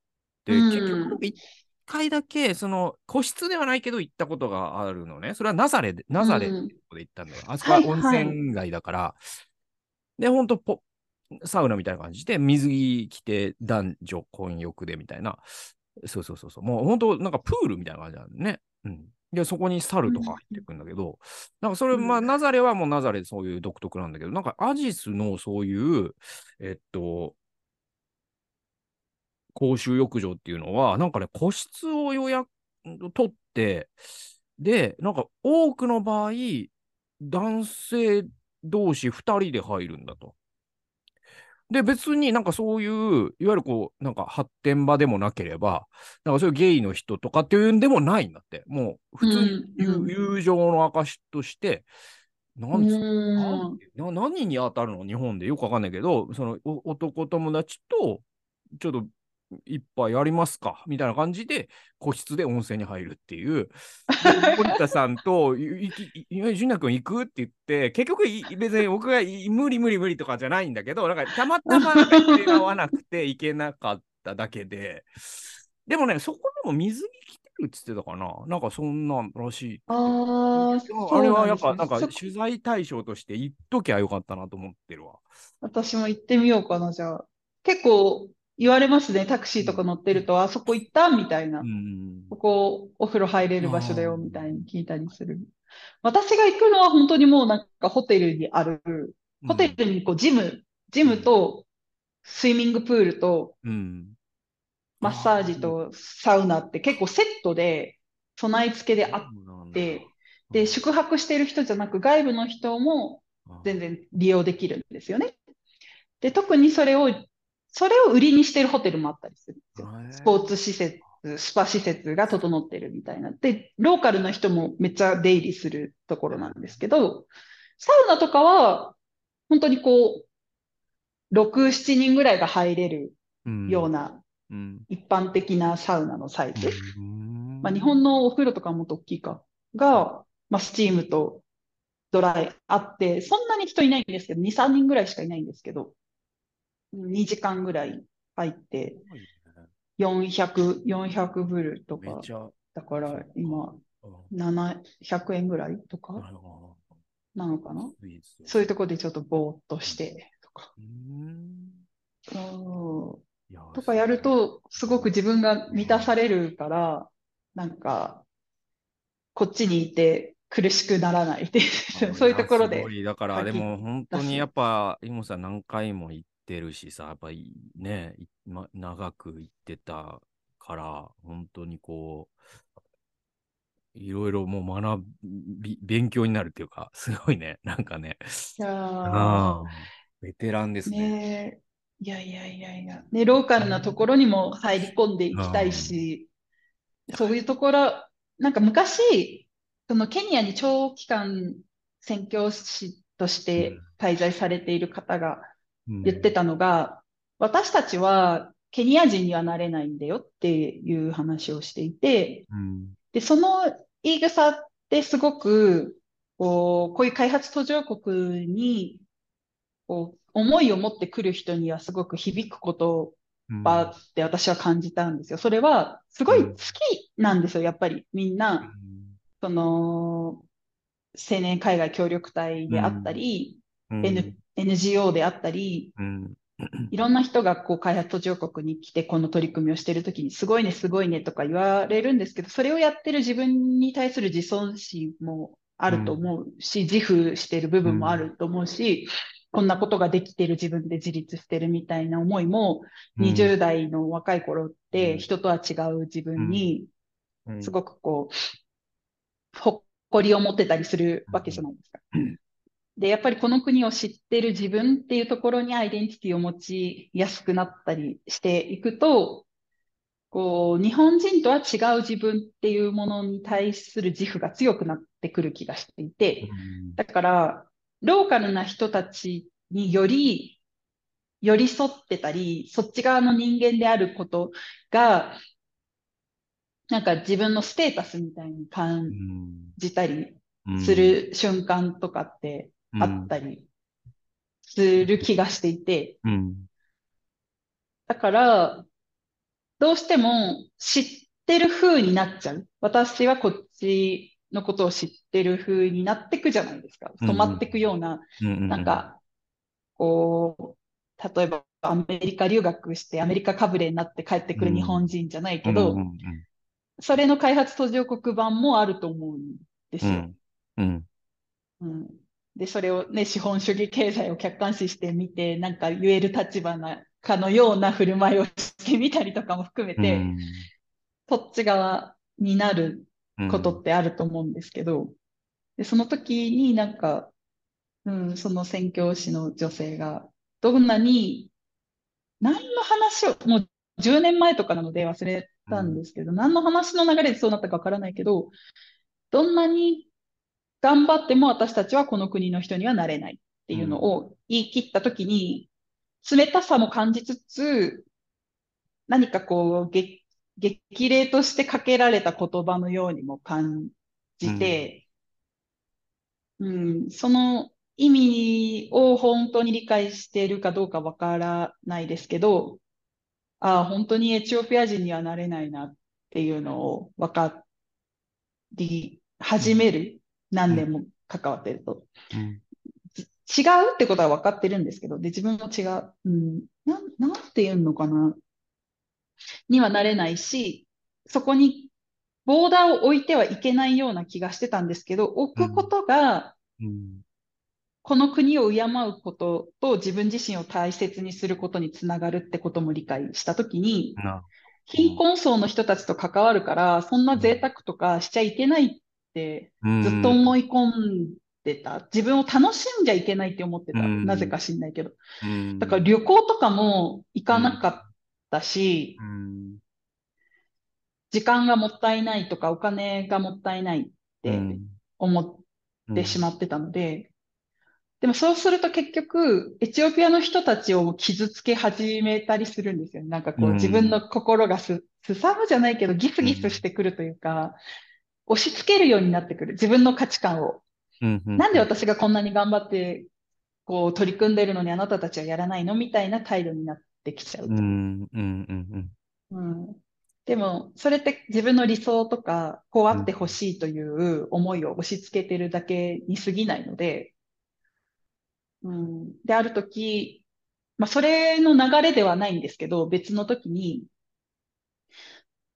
て、うん結局僕一回だけ、その、個室ではないけど行ったことがあるのね。それはナザレで、ナザレで行ったんだよ。あそこは温泉街だから。で、ほんとポ、サウナみたいな感じで、水着着て男女混浴でみたいな。そうそうそうそう。もう本当なんかプールみたいな感じなんだね。うん。で、そこに猿とか入ってくんだけど、なんかそれ、うんまあ、ナザレはもうナザレでそういう独特なんだけど、なんかアジスのそういう、えっと、公衆浴場っていうのは、なんかね、個室を予約、取って、で、なんか多くの場合、男性同士2人で入るんだと。で、別になんかそういう、いわゆるこう、なんか発展場でもなければ、なんかそういうゲイの人とかっていうんでもないんだって。もう、普通に友,、うんうん。友情の証として、なんつうのうん。な何に当たるの？日本でよくわかんないけど、そのお男友達と、ちょっと一杯やりますか？みたいな感じで、個室で温泉に入るっていう。で森田さんと、純也君行く？って言って、結局い、別に僕がい無理無理無理とかじゃないんだけど、なんかたまたま合わなくて行けなかっただけで、でもね、そこでも水着着てるって言ってたかななんかそんなんらしい。ああ、れはやっぱ、なんか取材対象として言っときゃよかったなと思ってるわ。私も行ってみようかな、じゃあ。結構言われますね、タクシーとか乗ってると、あそこ行ったみたいなう。ん。ここお風呂入れる場所だよ、みたいに聞いたりする。私が行くのは本当にもうなんかホテルにある、ホテルにこうジム、ジムとスイミングプールとうん。マッサージとサウナって結構セットで備え付けであっって、で、宿泊している人じゃなく外部の人も全然利用できるんですよね。で、特にそれを、それを売りにしているホテルもあったりするんですよ。スポーツ施設、スパ施設が整ってるみたいな。で、ローカルの人もめっちゃ出入りするところなんですけど、サウナとかは、本当にこう、6、7人ぐらいが入れるようなうん。一般的なサウナのサイズ。うんまあ、日本のお風呂とかももっと大きいか、が、まあ、スチームとドライあって、そんなに人いないんですけど、2、3人ぐらいしかいないんですけど、2時間ぐらい入って、400、400ブルとか、だから今、うん700円ぐらいとか？なのかな？そういうところでちょっとぼーっとして、とか。とかやると、すごく自分が満たされるから、なんか、こっちにいて苦しくならないってそういうところで。だから、でも本当にやっぱ、イモさん何回も行ってるしさ、やっぱりね、いま、長く行ってたから、本当にこう、いろいろもう学び、勉強になるっていうか、すごいね、なんかね。ああ、ベテランですね。ね。えいやいやいやいや、ね、ローカルなところにも入り込んでいきたいし、そういうところ、なんか昔、そのケニアに長期間宣教師として滞在されている方がうん言ってたのが、私たちはケニア人にはなれないんだよっていう話をしていて、うん。で、その言い草ってすごく、こう、こういう開発途上国に、こう、思いを持ってくる人にはすごく響くことうん。ばって私は感じたんですよ。それは、すごい好きなんですよ、やっぱり。みんな。その、青年海外協力隊であったり、うん、NGO であったり、うん、いろんな人がこう開発途上国に来てこの取り組みをしているときにすごいね、すごいねとか言われるんですけど、それをやってる自分に対する自尊心もあると思うし、自負している部分もあると思うし、こんなことができてる自分で自立してるみたいな思いも、20代の若い頃って人とは違う自分に、すごくこう、誇りを持ってたりするわけじゃないですか。で、やっぱりこの国を知ってる自分っていうところにアイデンティティを持ちやすくなったりしていくと、こう、日本人とは違う自分っていうものに対する自負が強くなってくる気がしていて、だから、ローカルな人たちにより寄り添ってたり、そっち側の人間であることが、なんか自分のステータスみたいに感じたりする瞬間とかってあったりする気がしていて、だから、どうしても知ってる風になっちゃう。私はこっちのことを知ってる風になってくじゃないですか。止まってくような、なんか、こう、例えばアメリカ留学してアメリカかぶれになって帰ってくる日本人じゃないけど、それの開発途上国版もあると思うんですよ。うん。うん、で、それをね、資本主義経済を客観視してみて、なんか言える立場なかのような振る舞いをしてみたりとかも含めて、そっち側になることってあると思うんですけど、でその時になんか、うん、その宣教師の女性が、どんなに、何の話を、もう10年前とかなので忘れたんですけど、何の話の流れでそうなったかわからないけど、どんなに頑張っても私たちはこの国の人にはなれないっていうのを言い切ったときに、冷たさも感じつつ、何かこう、激励としてかけられた言葉のようにも感じて、うん、うん、その意味を本当に理解しているかどうかわからないですけど、ああ、本当にエチオピア人にはなれないなっていうのを分かり始める。何年も関わってると。うん、違うってことは分かってるんですけど、で、自分も違う。うん、ななんて言うのかな。にはなれないし、そこにボーダーを置いてはいけないような気がしてたんですけど、置くことが、うん、この国を敬うことと自分自身を大切にすることにつながるってことも理解したときに、貧困層の人たちと関わるから、そんな贅沢とかしちゃいけないってずっと思い込んでた。自分を楽しんじゃいけないって思ってた。なぜか知んないけど。だから旅行とかも行かなかったし、時間がもったいないとかお金がもったいないって思ってしまってたので、でもそうすると結局、エチオピアの人たちを傷つけ始めたりするんですよ。なんかこう自分の心がす、すさむじゃないけどギスギスしてくるというか、押し付けるようになってくる。自分の価値観を。なんで私がこんなに頑張って、こう取り組んでるのにあなたたちはやらないのみたいな態度になってきちゃう。でも、それって自分の理想とか、こうあってほしいという思いを押し付けてるだけに過ぎないので、うん、で、ある時、まあ、それの流れではないんですけど、別の時に、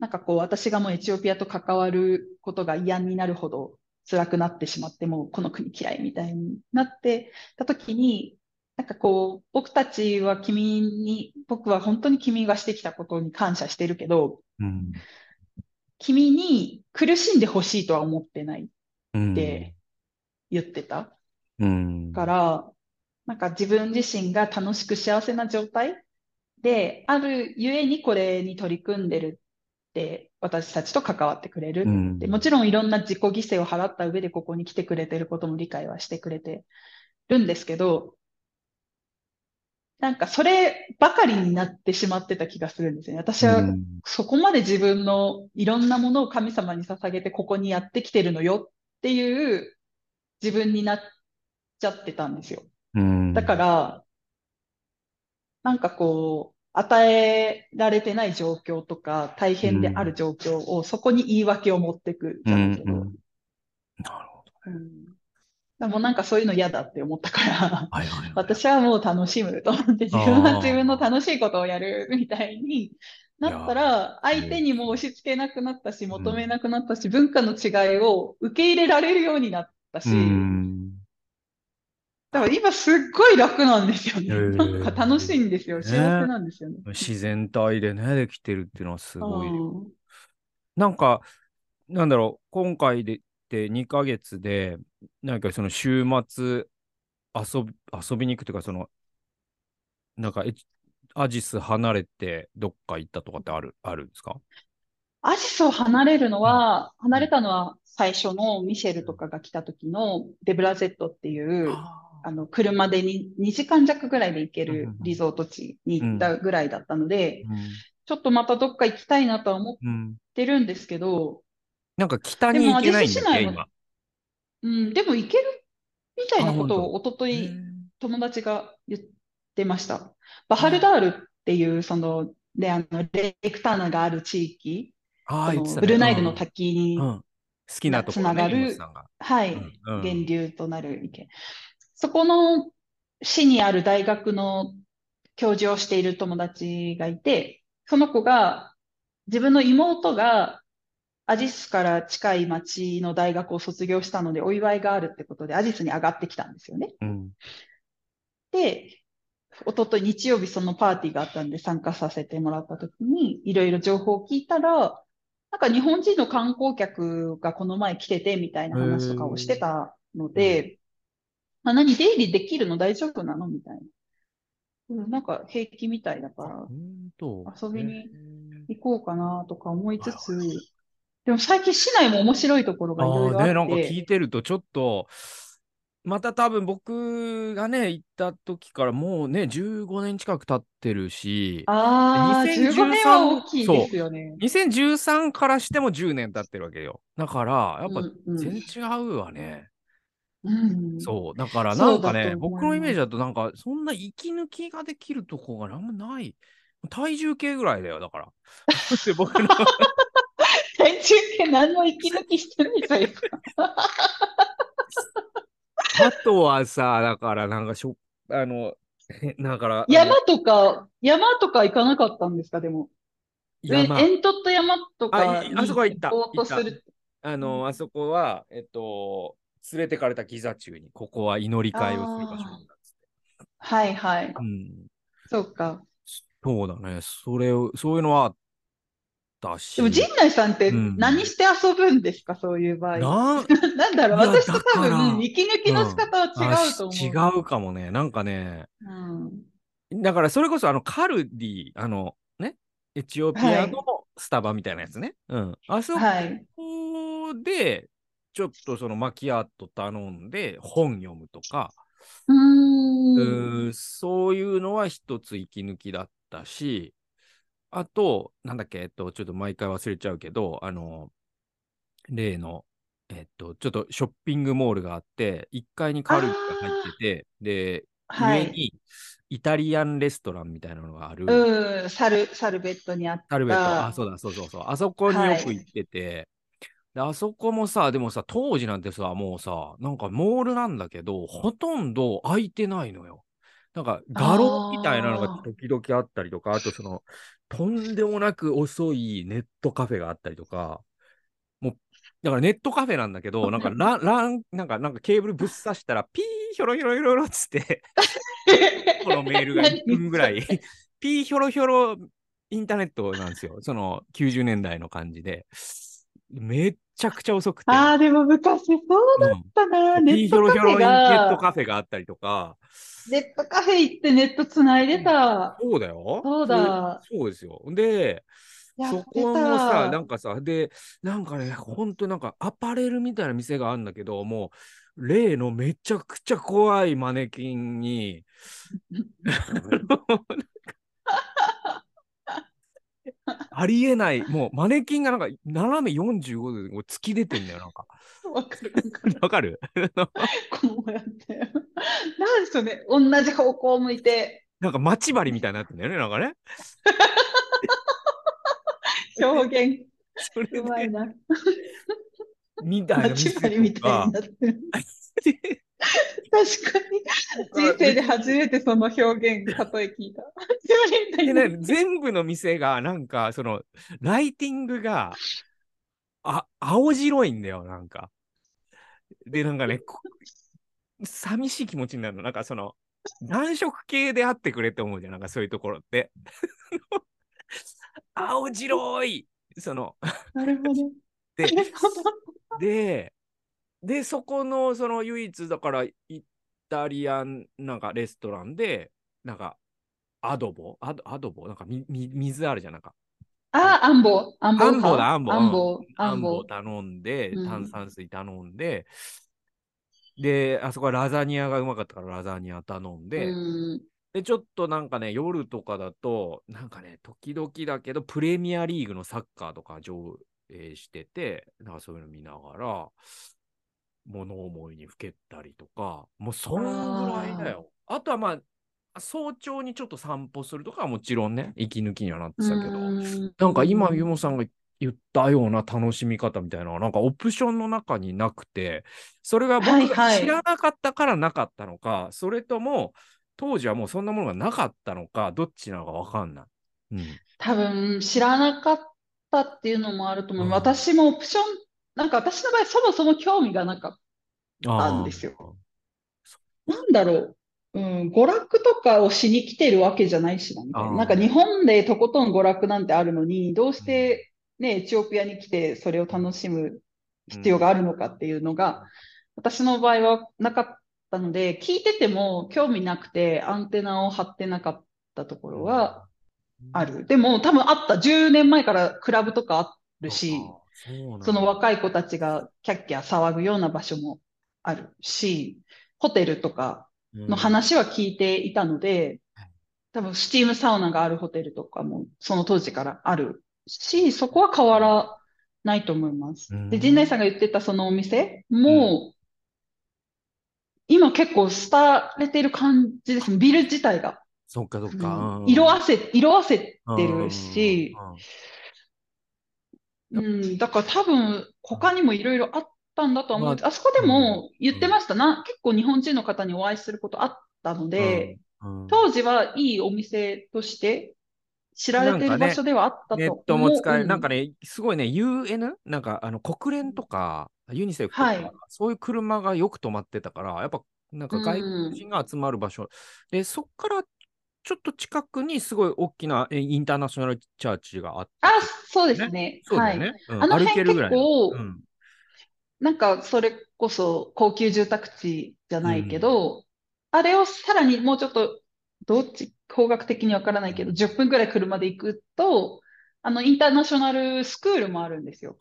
なんかこう、私がもうエチオピアと関わることが嫌になるほど辛くなってしまって、もうこの国嫌いみたいになってた時に、なんかこう、僕たちは君に、僕は本当に君がしてきたことに感謝してるけど、うん、君に苦しんでほしいとは思ってないって言ってた。うん、から、なんか自分自身が楽しく幸せな状態であるゆえにこれに取り組んでるって私たちと関わってくれるって、もちろんいろんな自己犠牲を払った上でここに来てくれてることも理解はしてくれてるんですけど、なんかそればかりになってしまってた気がするんですよね。私はそこまで自分のいろんなものを神様に捧げてここにやってきてるのよっていう自分になっちゃってたんですよ。だから、なんかこう、与えられてない状況とか、大変である状況を、そこに言い訳を持ってくじゃないけど、うんでもなんかそういうの嫌だって思ったから、はいはいはい。私はもう楽しむと思って、自分は自分の楽しいことをやるみたいになったら、相手にも押し付けなくなったし、求めなくなったし、文化の違いを受け入れられるようになったし、うん。だから今すっごい楽なんですよね。なんか楽しいんですよ。ね幸せなんですよね。自然体でね、できてるっていうのはすごい。うんなんか、なんだろう、今回でって2ヶ月で、なんかその週末遊び遊びに行くというか、その、なんか、えアジス離れてどっか行ったとかってある、あるんですか？アジスを離れるのは、離れたのは最初のミシェルとかが来た時のデブラゼットっていう、あの、車で 2, 2時間弱ぐらいで行けるリゾート地に行ったぐらいだったので、ちょっとまたどっか行きたいなとは思っうんうん。てるんですけど、なんか北に行けないんでもアジス市内も今。うん、でも行けるみたいなことを一昨へ日ー。友達が言ってました。バハルダールっていう、その、で、あの、レイクターナがある地域、あね。ブルーナイルの滝に、うん。うん好きなところね、つながる。はい、うん。うん。源流となる池。そこの市にある大学の教授をしている友達がいて、その子が、自分の妹がアジスから近い町の大学を卒業したので、お祝いがあるってことで、アジスに上がってきたんですよね。うんで、おととい日曜日そのパーティーがあったんで参加させてもらった時に、いろいろ情報を聞いたら、なんか日本人の観光客がこの前来ててみたいな話とかをしてたので、まあ、何、出入りできるの？大丈夫なの？みたいな。うんなんか平気みたいだから。遊びに行こうかなとか思いつつ、でも最近市内も面白いところがいろいろあああね、って、なんか聞いてるとちょっと、また多分僕がね、行った時からもうね、15年近く経ってるし、ああ、2013 15年は大きいですよね。2013からしても10年経ってるわけよ。だから、やっぱ全然違うわね。うんそう。だからなんかね、僕のイメージまだとなんか、そんな息抜きができるとこがなんもない。体重計ぐらいだよ、だから。で僕の 体中継何の息抜きしてるみたいですか？あとはさ、だからなんかしょ、あの、へだから、山とか、山とか行かなかったんですか、でも。え山、煙突山とかあそこは行った行こうとす行っる。あの、あそこは、えっと、連れてかれたギザ中に、ここは祈り会をする場所なっつって。はいはい。うん。そうか。そうだね。それを、そういうのはあったし。でも陣内さんってうん何して遊ぶんですか、そういう場合。なん なんだろう、私と多分、息抜きの仕方は違うと思う。あし違うかもね。なんかね、うん。だからそれこそあのカルディ、あのね、エチオピアのスタバみたいなやつね。うん。あそこはい。で、ちょっとそのマキアート頼んで本読むとか、うーん。そういうのは一つ息抜きだったし、あと、なんだっけ、えっと、ちょっと毎回忘れちゃうけど、あの、例の、えっと、ちょっとショッピングモールがあって、1階にカルディが入ってて、で、はい。上にイタリアンレストランみたいなのがある。うん、サル、サルベットにあった。サルベット、あ、そうだ、そうそうそう。あそこによく行ってて、であそこもさ、でもさ、当時なんてさ、もうさ、なんかモールなんだけど、ほとんど空いてないのよ。なんか、画廊みたいなのが時々あったりとか、あとその、とんでもなく遅いネットカフェがあったりとか、もう、だからネットカフェなんだけど、なんか ラン、ラン、なんか、なんかケーブルぶっ刺したら、ピーヒョロヒョロヒョロヒョロっつって、このメールが1分ぐらい、ピーヒョロヒョロインターネットなんですよ。その90年代の感じで。めっちゃくちゃ遅くて。ああ、でも昔そうだったな。うん、ネットカフェロヒョロネットが、カフェがあったりとか。ネットカフェ行ってネットつないでた。そうだよ。そうだそうそうですよ。で、そこもさ、たなんかさ、で、なんかね、ほんとなんかアパレルみたいな店があるんだけど、もう、例のめちゃくちゃ怖いマネキンに、ありえない、もうマネキンがなんか斜め45度で突き出てんだよ、なんか。わかるわかる。わかる？こうやって。なんでしょうね。同じ方向を向いて、なんか待ち針みたいになってんだよね、なんかね。表現それでうまいな。みたいなみとかたいになってる。確かに。人生で初めてその表現、例え聞いた。で。ね、全部の店が、なんか、その、ライティングが、あ、青白いんだよ、なんか。で、なんかね、こ寂しい気持ちになるの。なんか、その、暖色系であってくれって思うじゃん、なんかそういうところって。青白い、その、なるほど。で。で、で、そこの、その唯一だから、イタリアン、なんかレストランで、なんか、アドボ？アドアドボ？なんかみみ水あるじゃん、なんか。あ、アンボ。アンボ。アンボだ、アンボ。アンボ。アアンボ。頼んで、うん炭酸水頼んで、で、あそこはラザニアがうまかったからラザニア頼んで、うんで、ちょっとなんかね、夜とかだと、なんかね、時々だけど、プレミアリーグのサッカーとか上映してて、なんかそういうの見ながら、物思いにふけったりとか、もうそんぐらいだよ。あとはまあ、早朝にちょっと散歩するとかはもちろんね、息抜きにはなってたけど、うんなんか今、ゆもさんが言ったような楽しみ方みたいなのは、なんかオプションの中になくて、それが僕はいはいが知らなかったからなかったのか、それとも、当時はもうそんなものがなかったのか、どっちなのかわかんない。うん。多分知らなかったっていうのもあると思う。うん私もオプション、なんか私の場合そもそも興味がなかったんですよ。なんだろう。うん、娯楽とかをしに来てるわけじゃないしな、みたいな。なんか日本でとことん娯楽なんてあるのに、どうしてね、エチオピアに来てそれを楽しむ必要があるのかっていうのが、私の場合はなかったので、聞いてても興味なくてアンテナを張ってなかったところはある。でも多分あった。10年前からクラブとかあるし、そその若い子たちがキャッキャ騒ぐような場所もあるし、ホテルとかの話は聞いていたのではい、多分スチームサウナがあるホテルとかもその当時からあるし、そこは変わらないと思いますうん。で、陣内さんが言ってたそのお店も、今結構廃れてる感じですね。ビル自体が。そっかそっうか。ん。うん。色あせ、色あせてうんるし、うん。うん、だから多分他にもいろいろあったんだとは思う。まあそこでも言ってましたな。結構日本人の方にお会いすることあったので、うんうん。当時はいいお店として知られてる場所ではあったとネッ思う。トも使える、うなんかね、すごいね、UN? なんかあの国連とか、ユニセフとか、はい。そういう車がよく止まってたから、やっぱなんか外国人が集まる場所、で、そっからちょっと近くにすごい大きなえインターナショナルチャーチがあって、あ、そうですね。はい。そうだよね。うんあの歩け辺。結構、うんなんかそれこそ高級住宅地じゃないけど、あれをさらにもうちょっと、どっち、方角的にわからないけど、10分くらい車で行くと、あの、インターナショナルスクールもあるんですよ。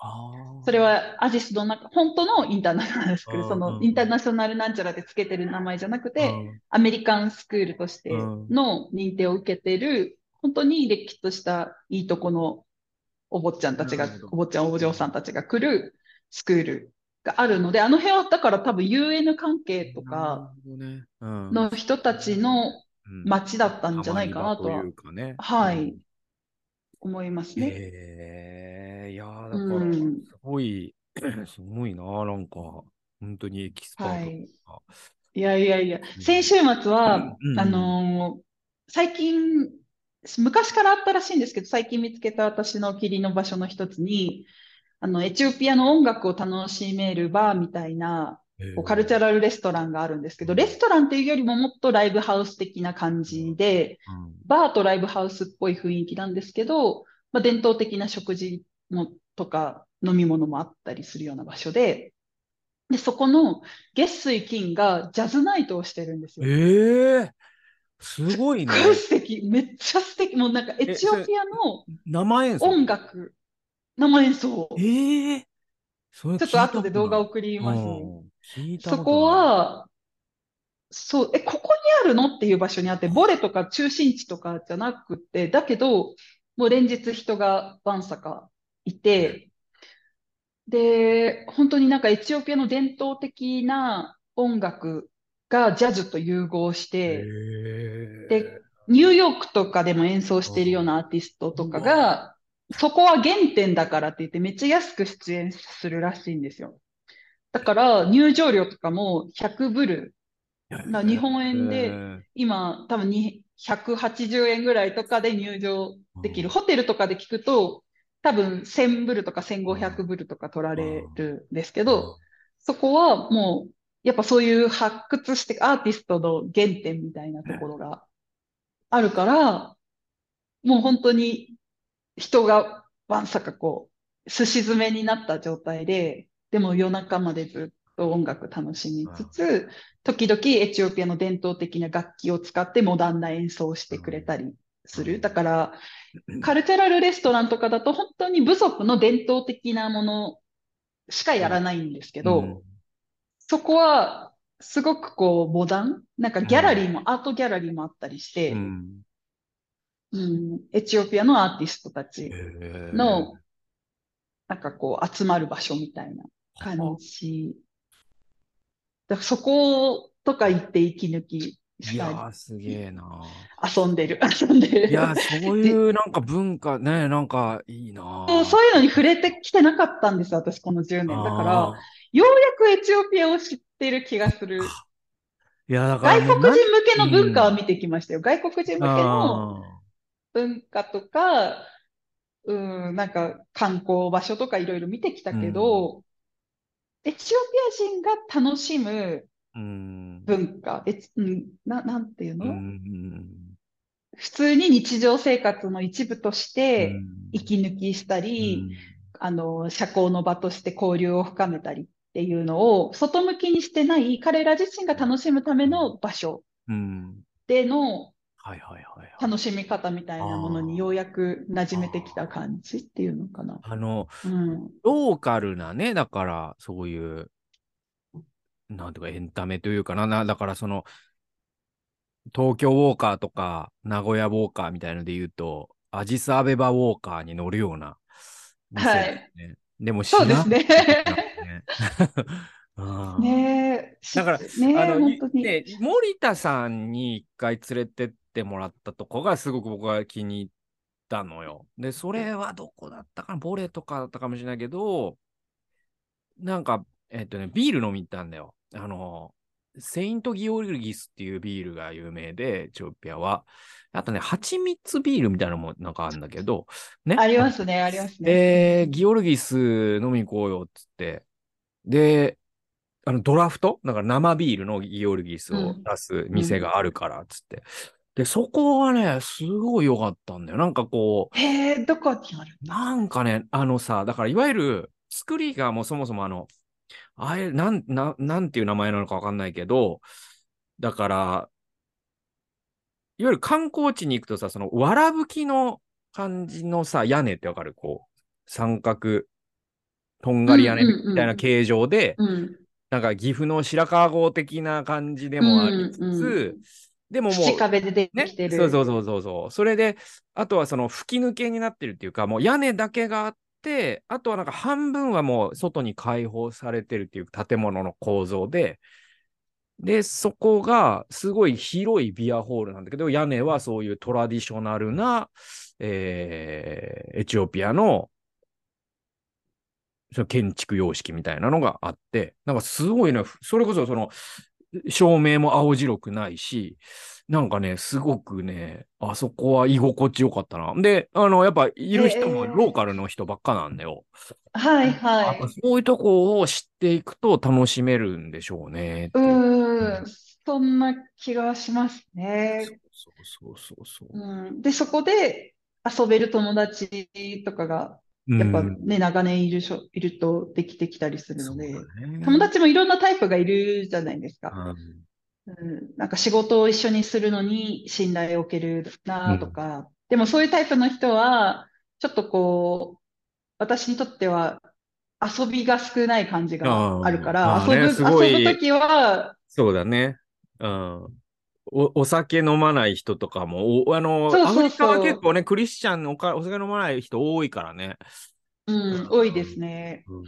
それはアジスの中、本当のインターナショナルスクール、そのインターナショナルなんちゃらでつけてる名前じゃなくて、うん。アメリカンスクールとしての認定を受けてる、本当に歴史としたいいとこのお坊ちゃんたちがお坊ちゃん、お嬢さんたちが来るスクールがあるので、あの辺はだから多分 UN 関係とかの人たちのうん。街だったんじゃないかなとはたまり場というかね。はい思いますね。へえいやーだから、うん。すごい、すごいな、なんか、本当にエキスパートとか。い。やいやいや、ん。先週末は、うんあのー最近、昔からあったらしいんですけど、最近見つけた私のお気に入りの場所の一つに、あの、エチオピアの音楽を楽しめるバーみたいな、こうカルチャラルレストランがあるんですけど、レストランっていうよりももっとライブハウス的な感じで、うんバーとライブハウスっぽい雰囲気なんですけど、まあ、伝統的な食事もとか飲み物もあったりするような場所で、で、そこの月水金がジャズナイトをしてるんですよ。ええすごいね。すっごい素敵。めっちゃ素敵。もうなんかエチオピアの生演奏？音楽、生演奏。ええそれちょっと後で動画を送りますね。そこは、そう、え、ここにあるのっていう場所にあって、ボレとか中心地とかじゃなくて、だけど、もう連日人が晩坂いて、で、本当になんかエチオピアの伝統的な音楽がジャズと融合して、で、ニューヨークとかでも演奏しているようなアーティストとかが、そこは原点だからって言ってめっちゃ安く出演するらしいんですよ。だから入場料とかも100ブル。な日本円で今多分に180円ぐらいとかで入場できる。ホテルとかで聞くと多分1000ブルとか1500ブルとか取られるんですけど、そこはもうやっぱそういう発掘してアーティストの原点みたいなところがあるから、もう本当に人がわんさかこう、すし詰めになった状態で、でも夜中までずっと音楽楽しみつつ、時々エチオピアの伝統的な楽器を使ってモダンな演奏をしてくれたりする。だから、カルチャラルレストランとかだと本当に部族の伝統的なものしかやらないんですけど、うん、そこはすごくこうモダン。なんかギャラリーも、うん、アートギャラリーもあったりして、うん、うん、エチオピアのアーティストたちの、なんかこう集まる場所みたいな感じ。だからそことか行って息抜きいやすげえな。遊んでる、遊んでる。いやそういうなんか文化ね、なんかいいなそう。そういうのに触れてきてなかったんです、私、この10年。だから、ようやくエチオピアを知ってる気がする。いや、だから。外国人向けの文化を見てきましたよ。うん、外国人向けの文化とか、うん、なんか観光場所とかいろいろ見てきたけど、うん、エチオピア人が楽しむ文化、えななんていうの、普通に日常生活の一部として息抜きしたり、あの社交の場として交流を深めたりっていうのを外向きにしてない彼ら自身が楽しむための場所での楽しみ方みたいなものにようやく馴染めてきた感じっていうのかな。あの、うん、ローカルなね、だからそういうなんていうか、エンタメというかな、なだからその、東京ウォーカーとか、名古屋ウォーカーみたいので言うと、アジスアベバウォーカーに乗るような、ね、はい。でもそうですね。ね。だから、ね、あの、ね、森田さんに一回連れてってもらったとこがすごく僕は気に入ったのよ。で、それはどこだったかな？ボレとかだったかもしれないけど、なんか、えっとね、ビール飲み行ったんだよ。あの、セイント・ギオルギスっていうビールが有名で、エチオピアは。あとね、蜂蜜ビールみたいなのもなんかあるんだけど、ね。ありますね、ありますね。えー、ギオルギス飲み行こうよっつって。で、あのドラフト？だから生ビールのギオルギスを出す店があるからっつって。で、そこはね、すごい良かったんだよ。なんかこう。へえ、どこにある？なんかね、あのさ、だからいわゆる作りがもうそもそもあの、あれ、なん、ななんていう名前なのかわかんないけど、だから、いわゆる観光地に行くとさ、その、わらぶきの感じのさ、屋根ってわかる？こう、三角、とんがり屋根みたいな形状で、うんうんうん、なんか岐阜の白川郷的な感じでもありつつ、うんうん、でももう、壁でできてる、ね、そうそうそうそうそう。それで、あとはその吹き抜けになってるっていうか、もう屋根だけがあっ、あとはなんか半分はもう外に開放されてるっていう建物の構造で、で、そこがすごい広いビアホールなんだけど、屋根はそういうトラディショナルな、えー、エチオピアのその建築様式みたいなのがあって、なんかすごいね、それこそその照明も青白くないし、なんかね、すごくね、あそこは居心地よかったな。で、あの、やっぱいる人もローカルの人ばっかなんだよ。はいはい。そういうとこを知っていくと楽しめるんでしょうね。うん、そんな気がしますね。そうそうそうそう。うん、で、そこで遊べる友達とかが、やっぱね、長年いるしょいるとできてきたりするので、ね、友達もいろんなタイプがいるじゃないですか。うん。うん、なんか仕事を一緒にするのに信頼を受けるなとか、うん、でもそういうタイプの人は、ちょっとこう、私にとっては遊びが少ない感じがあるから、遊ぶ、ね、遊ぶときは、そうだね。うん。おお酒飲まない人とかも、おあのそうそうそう、アフリカは結構ね、クリスチャンのおかお酒飲まない人多いからね。うん、多いですね。うん、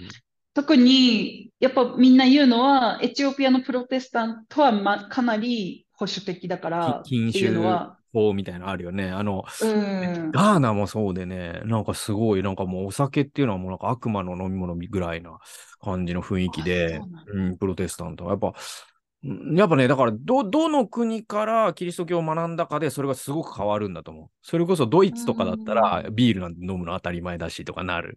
特に、やっぱみんな言うのは、エチオピアのプロテスタントは、ま、かなり保守的だからっていうのは、法みたいなのあるよね。あの、うん。ガーナもそうでね、なんかすごい、なんかもうお酒っていうのはもうなんか悪魔の飲み物ぐらいな感じの雰囲気でうなん、うん、プロテスタントは。やっぱ、うんやっぱね、だからど、どの国からキリスト教を学んだかで、それがすごく変わるんだと思う。それこそドイツとかだったら、ビールなんて飲むの当たり前だしとかなる。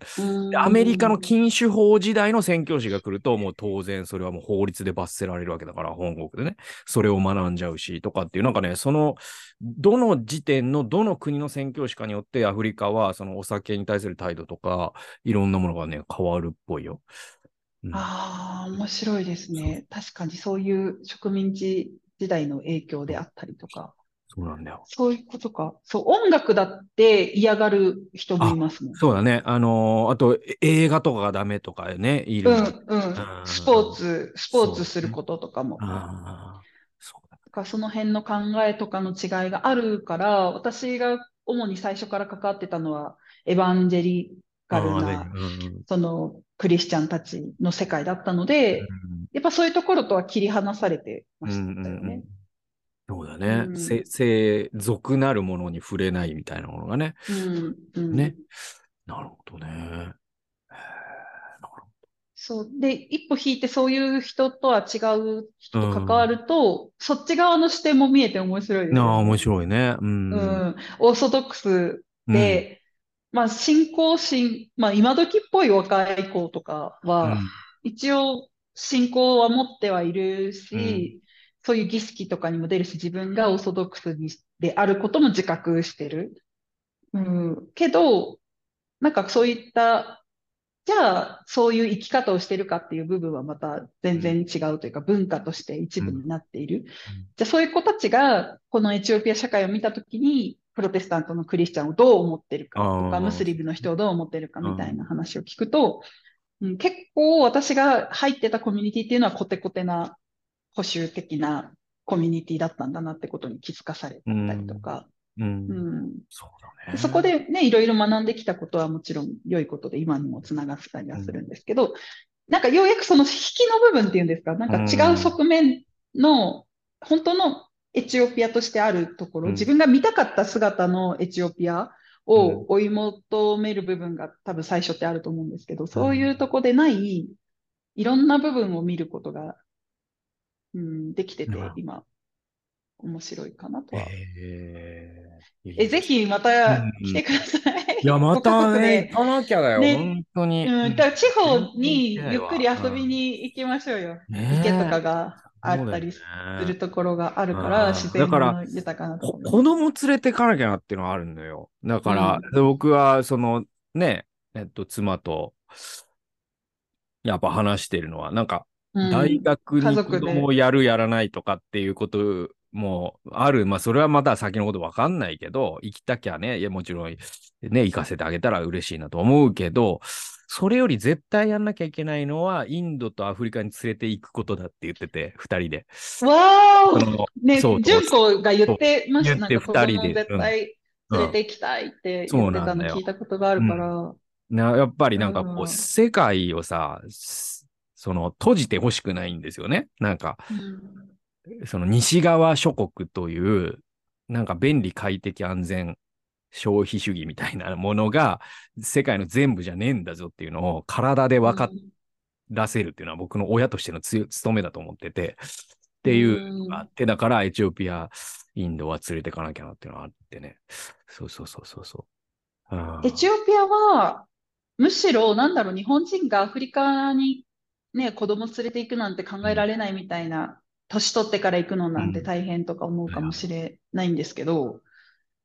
でアメリカの禁酒法時代の宣教師が来ると、もう当然それはもう法律で罰せられるわけだから、本国でね。それを学んじゃうし、とかっていう、なんかね、その、どの時点のどの国の宣教師かによって、アフリカはそのお酒に対する態度とか、いろんなものがね、変わるっぽいよ。うんああ、面白いですね。確かにそういう植民地時代の影響であったりとか、そうなんだよ。そういうことか。そう、音楽だって嫌がる人もいますもん。そうだね。あのーあと、え映画とかがダメとかね、いる。うん、うんん。スポーツ、スポーツすることとかも。ああ、そうだ。だからその辺の考えとかの違いがあるから、私が主に最初から関わってたのは、エヴァンジェリカルあな、そのクリスチャンたちの世界だったので、やっぱそういうところとは切り離されてましうんうんうんたよね。そうだね。うんせ、せ、俗なるものに触れないみたいなものがね。うん、うん。ね。なるほどね。そう。で、一歩引いてそういう人とは違う人と関わると、そっち側の視点も見えて面白いですよね。なあ、面白いね。うん。うん。オーソドックスで、まあ、信仰心、まあ、今時っぽい若い子とかうん、は、一応信仰は持ってはいるし、そういう儀式とかにも出るし、自分がオーソドックスにであることも自覚してる。うん。けど、なんかそういった、じゃあ、そういう生き方をしてるかっていう部分はまた全然違うというか、文化として一部になっている。じゃあ、そういう子たちが、このエチオピア社会を見たときに、プロテスタントのクリスチャンをどう思ってるかとか、ムスリムの人をどう思ってるかみたいな話を聞くと、うん、結構私が入ってたコミュニティっていうのはコテコテな保守的なコミュニティだったんだなってことに気づかされたりとか、うん。うん。そそこでね、いろいろ学んできたことはもちろん良いことで今にもつながってたりはするんですけど、なんかようやくその引きの部分っていうんですか、なんか違う側面の本当のエチオピアとしてあるところ、うん。自分が見たかった姿のエチオピアを追い求める部分が多分最初ってあると思うんですけど、そういうとこでない、いろんな部分を見ることが、うん、できててうん、今、面白いかなとは。えー。え、ぜひまた来てください。いや、また族ね、で。行かなきゃだよ、ね。本当に。うん、だから地方にゆっくり遊びに行きましょうよ。ね池とかがあったりするところがあるから、うん自然だからの豊かなとこころ。子供連れてかなきゃなっていうのはあるんだよ。だから、僕は、その、ね、えっと、妻と、やっぱ話してるのは、なんか、うん大学に子供をやるやらないとかっていうこともある。まあ、それはまだ先のことわかんないけど、行きたきゃね、いや、もちろん、ね、行かせてあげたら嬉しいなと思うけど、それより絶対やんなきゃいけないのは、インドとアフリカに連れて行くことだって言ってて、二人で。わーね、純子が言ってました。言ってなんか子供二人で。絶対連れて行きたいってそう言ってたの聞いたことがあるから。なやっぱりなんかこう、うん世界をさ、すその閉じてほしくないんですよね。なんか、うん。その西側諸国という、なんか便利快適安全消費主義みたいなものが世界の全部じゃねえんだぞっていうのを体で分からせるっていうのは僕の親としてのつ務めだと思ってて、っていうのがあって、だからエチオピア、インドは連れてかなきゃなっていうのがあってね。そうそうそうそうそう。うん。エチオピアは、むしろ、なんだろう、日本人がアフリカにね、子供連れて行くなんて考えられないみたいな、年取ってから行くのなんて大変とか思うかもしれないんですけど、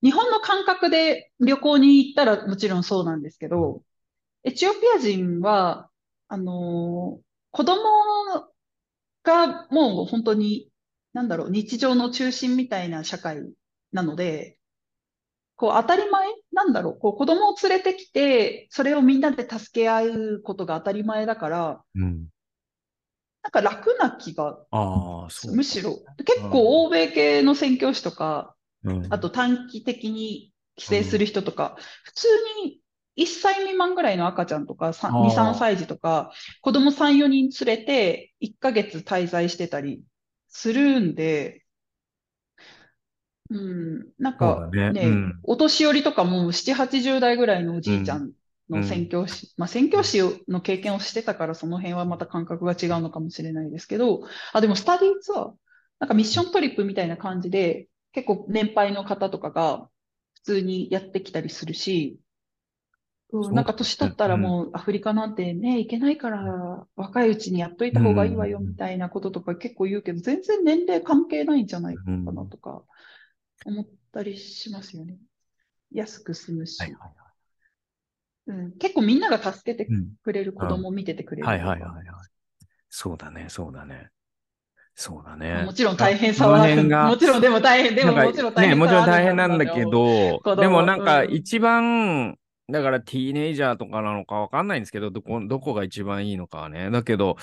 日本の感覚で旅行に行ったらもちろんそうなんですけど、エチオピア人は、あのー子供がもう本当に、なんだろう、日常の中心みたいな社会なので、こう当たり前なんだろう、こう子供を連れてきて、それをみんなで助け合うことが当たり前だから、うん。なんか楽な気が、ああ、そう。むしろ、結構欧米系の宣教師とか、うん。あと短期的に帰省する人とか、普通に1歳未満ぐらいの赤ちゃんとか、さん2、あー。3歳児とか、子供3、4人連れて1ヶ月滞在してたりするんで、うん。なんかね、ねうん、お年寄りとかも7、80代ぐらいのおじいちゃんの宣教師、うん、まあ宣教師の経験をしてたからその辺はまた感覚が違うのかもしれないですけど、あ、でもスタディーツアー、なんかミッショントリップみたいな感じで、結構年配の方とかが普通にやってきたりするし、うん、なんか年取ったらもうアフリカなんてね、行けないから若いうちにやっといた方がいいわよみたいなこととか結構言うけど、全然年齢関係ないんじゃないかなとか思ったりしますよね。安く済むし。はいはいうん、結構みんなが助けてくれる子供を見ててくれる、はいはいはいはい。そうだね、そうだね。そうだね。もちろん大変さは。もちろんでも大変、でももちろん大変ね、もちろん大変なんだけど、でもなんか一番、うん、だからティーネイジャーとかなのかわかんないんですけど、どこ、どこが一番いいのかはね。だけど、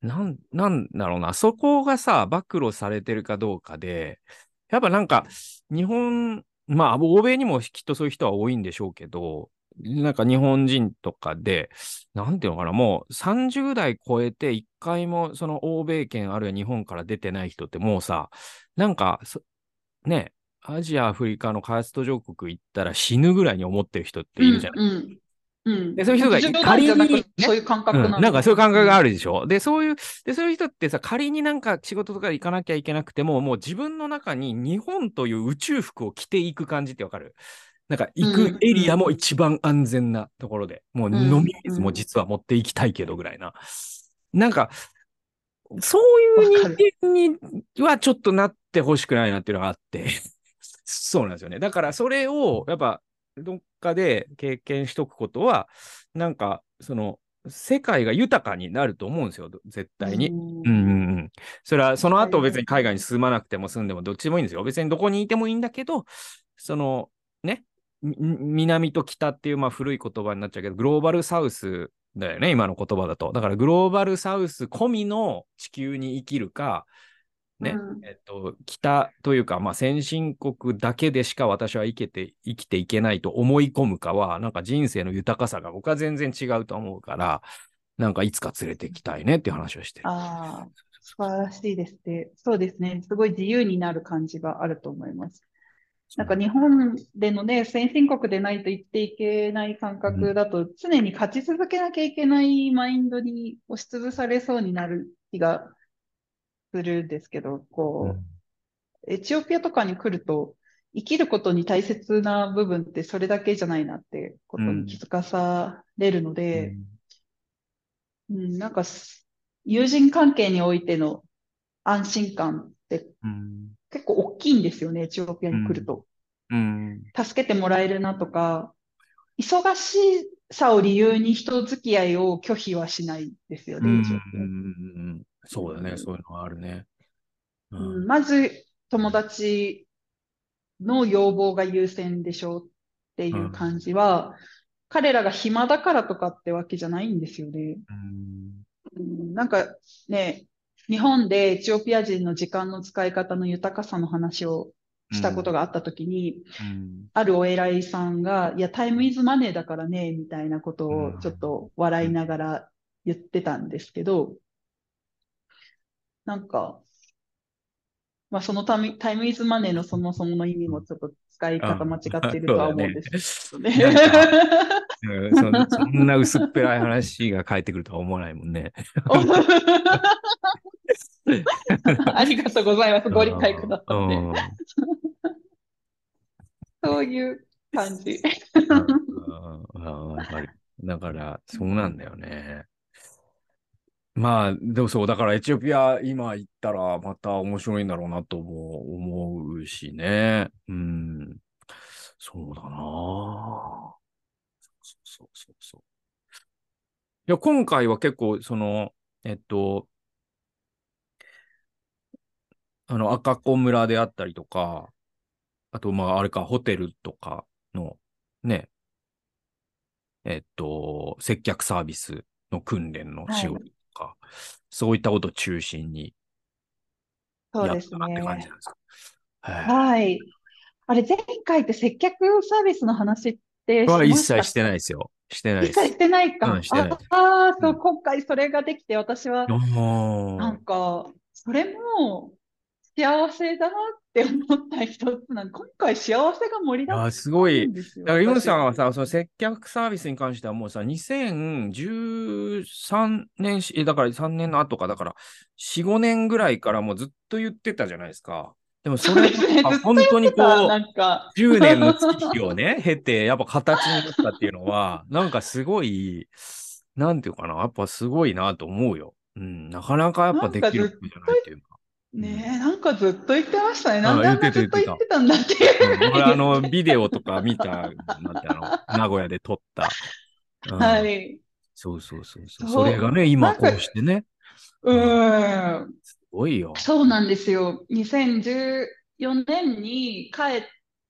なん、なんだろうな、そこがさ、暴露されてるかどうかで、やっぱなんか、日本、まあ、欧米にもきっとそういう人は多いんでしょうけど、なんか日本人とかで、なんていうのかな、もう30代超えて一回もその欧米圏あるいは日本から出てない人ってもうさ、なんか、ね、アジア、アフリカの開発途上国行ったら死ぬぐらいに思ってる人っているじゃない、うんうん。うん、でそういう人が仮に、ね、そういう感覚な、うん、なんかそういう感覚があるでしょ。で、そういう、で、そういう人ってさ、仮になんか仕事とか行かなきゃいけなくても、もう自分の中に日本という宇宙服を着ていく感じってわかる？なんか行くエリアも一番安全なところで、もう飲み水も実は持っていきたいけどぐらいな。なんか、そういう人間にはちょっとなってほしくないなっていうのがあってそうなんですよね。だからそれをやっぱどっかで経験しとくことは、なんかその世界が豊かになると思うんですよ、絶対に。うんうんうん。それはその後別に海外に住まなくても住んでもどっちでもいいんですよ。別にどこにいてもいいんだけど、そのね、南と北っていうまあ古い言葉になっちゃうけど、グローバルサウスだよね、今の言葉だと。だからグローバルサウス込みの地球に生きるか、ね、うん、えっと、北というか、まあ、先進国だけでしか私は生きて、生きていけないと思い込むかは、なんか人生の豊かさが僕は全然違うと思うから、なんかいつか連れてきたいねっていう話をしてる。ああ、素晴らしいですね。そうですね。すごい自由になる感じがあると思います。なんか日本でのね、先進国でないと生きていけない感覚だと、常に勝ち続けなきゃいけないマインドに押しつぶされそうになる気がするんですけど、こう、エチオピアとかに来ると、生きることに大切な部分ってそれだけじゃないなってことに気づかされるので、うん、うん、なんか、友人関係においての安心感って、結構大きいんですよね、エチオピアに来ると。うん、助けてもらえるなとか、忙しさを理由に人付き合いを拒否はしないですよね、エチオピア。そうだね、そういうのはあるね。うん、まず、友達の要望が優先でしょうっていう感じは、彼らが暇だからとかってわけじゃないんですよね。うん、なんかね、日本でエチオピア人の時間の使い方の豊かさの話をしたことがあったときに、うん、あるお偉いさんが、いや、タイムイズマネーだからね、みたいなことをちょっと笑いながら言ってたんですけど、なんか、まあ、そのタイタイムイズマネーのそもそもの意味もちょっと使い方間違ってるとは思うんですけどね。うん、そそんな薄っぺらい話が返ってくるとは思わないもんね。ありがとうございます。ご理解くださって。そういう感じ。だから、そうなんだよね。まあ、でもそう、だからエチオピア今行ったらまた面白いんだろうなとも思うしね。うん。そうだなそうそうそうそう。いや、今回は結構、その、えっと、あの、赤子村であったりとか、あと、まあ、あれか、ホテルとかの、ね、えっと、接客サービスの訓練の仕事とか、はい、そういったことを中心にやったって感じなんですか？はい。あれ、前回って接客サービスの話っては一切してないですよ。してないです。一切してないか。うん、いああ、そう、今回それができて、私は、なんか、それも、幸せだなっって思った一つなん今回幸せが盛りだくさんすごい。だから、ユンさんは私さ、その接客サービスに関してはもうさ、2013年し、えだから3年の後か、だから4、5年ぐらいからもうずっと言ってたじゃないですか。でもそれ。が本当にこさ、う、なんか、10年の月日をね、経て、やっぱ形になったっていうのは、なんかすごい、なんていうかな、やっぱすごいなと思うよ。うん、なかなかやっぱできることじゃないっていうか。ねえ、なんかずっと言ってましたね。あなんであずっと言ってたんだっていううん、俺、あの、ビデオとか見た、なんてあの、名古屋で撮った。うんはい。そうそうそうそう。それがね、今こうしてね、うーん。すごいよ。そうなんですよ。2014年に帰っ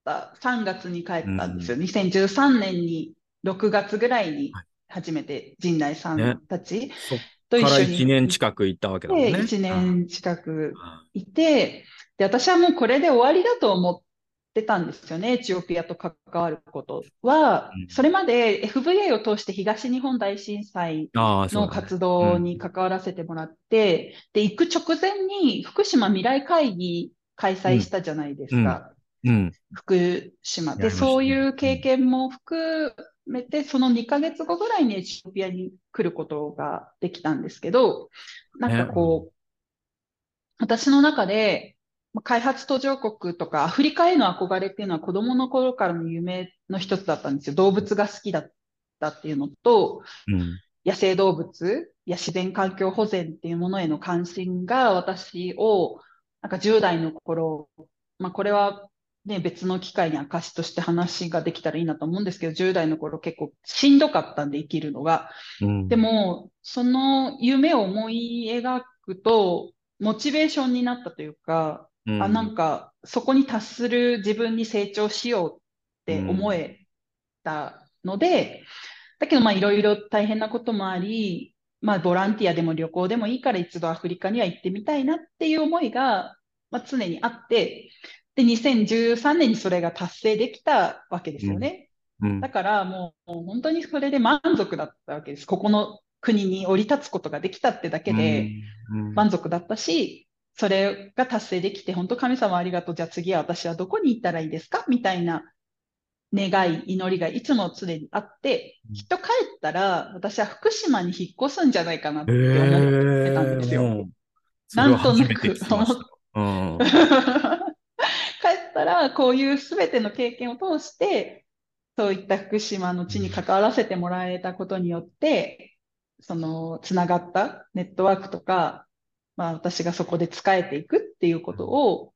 た、3月に帰ったんですよ。2013年に6月ぐらいにはい初めて陣内さねんたちと一緒に1年近く行ったわけだもんで、ね。1年近くうんいて、で、私はもうこれで終わりだと思ってたんですよね、エチオピアと関わることはうん。それまで FVA を通して東日本大震災。の活動に関わらせてもらって、で、行く直前に福島未来会議開催したじゃないですか。うん。福島で、そういう経験も含めて、その2ヶ月後ぐらいにエチオピアに来ることができたんですけど、なんかこう、私の中で、まあ開発途上国とかアフリカへの憧れっていうのは子供の頃からの夢の一つだったんですよ。動物が好きだったっていうのと、うん。野生動物や自然環境保全っていうものへの関心が私を、なんか10代の頃、まあこれはね、別の機会に証として話ができたらいいなと思うんですけど、10代の頃結構しんどかったんで生きるのが。うん。でも、その夢を思い描くと、モチベーションになったというか、うん、あ、なんか、そこに達する自分に成長しようって思えたので、だけど、まあ、いろいろ大変なこともあり、まあ、ボランティアでも旅行でもいいから一度アフリカには行ってみたいなっていう思いが、まあ、常にあって、で、2013年にそれが達成できたわけですよね。うんだからもう本当にそれで満足だったわけです。ここの国に降り立つことができたってだけで、うん満足だったし、それが達成できて、本当神様ありがとう。じゃあ次は私はどこに行ったらいいですか？みたいな願い、祈りがいつも常にあってうん、きっと帰ったら私は福島に引っ越すんじゃないかなってえ思ってーたんですよ。もうそれは初めて聞きました。うん。帰ったら、こういうすべての経験を通して、そういった福島の地に関わらせてもらえたことによって、その、つながったネットワークとか、まあ私がそこで使えていくっていうことを、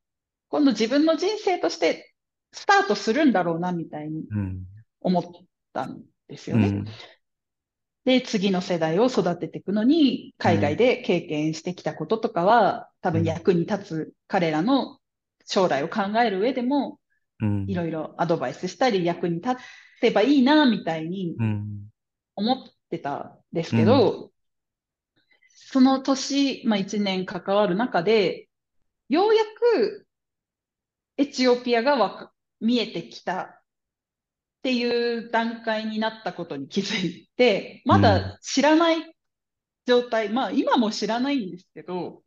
今度自分の人生としてスタートするんだろうな、みたいにうん。思ったんですよね。うん。で、次の世代を育てていくのに、海外で経験してきたこととかは、多分役に立つ彼らの将来を考える上でも、うん。いろいろアドバイスしたり、役に立てばいいな、みたいにうん。思ってたんですけど、その年、まあ一年関わる中で、ようやくエチオピアが見えてきたっていう段階になったことに気づいて、まだ知らない状態、まあ今も知らないんですけど、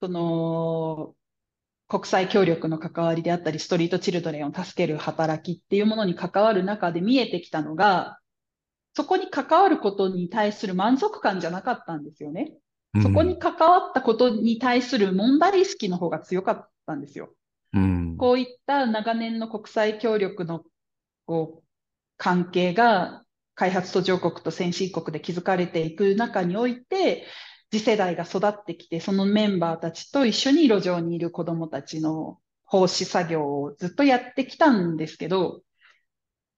その、国際協力の関わりであったり、ストリートチルドレンを助ける働きっていうものに関わる中で見えてきたのが、そこに関わることに対する満足感じゃなかったんですよね。そこに関わったことに対する問題意識の方が強かったんですよ。うん。こういった長年の国際協力のこう関係が開発途上国と先進国で築かれていく中において、次世代が育ってきて、そのメンバーたちと一緒に路上にいる子供たちの奉仕作業をずっとやってきたんですけど、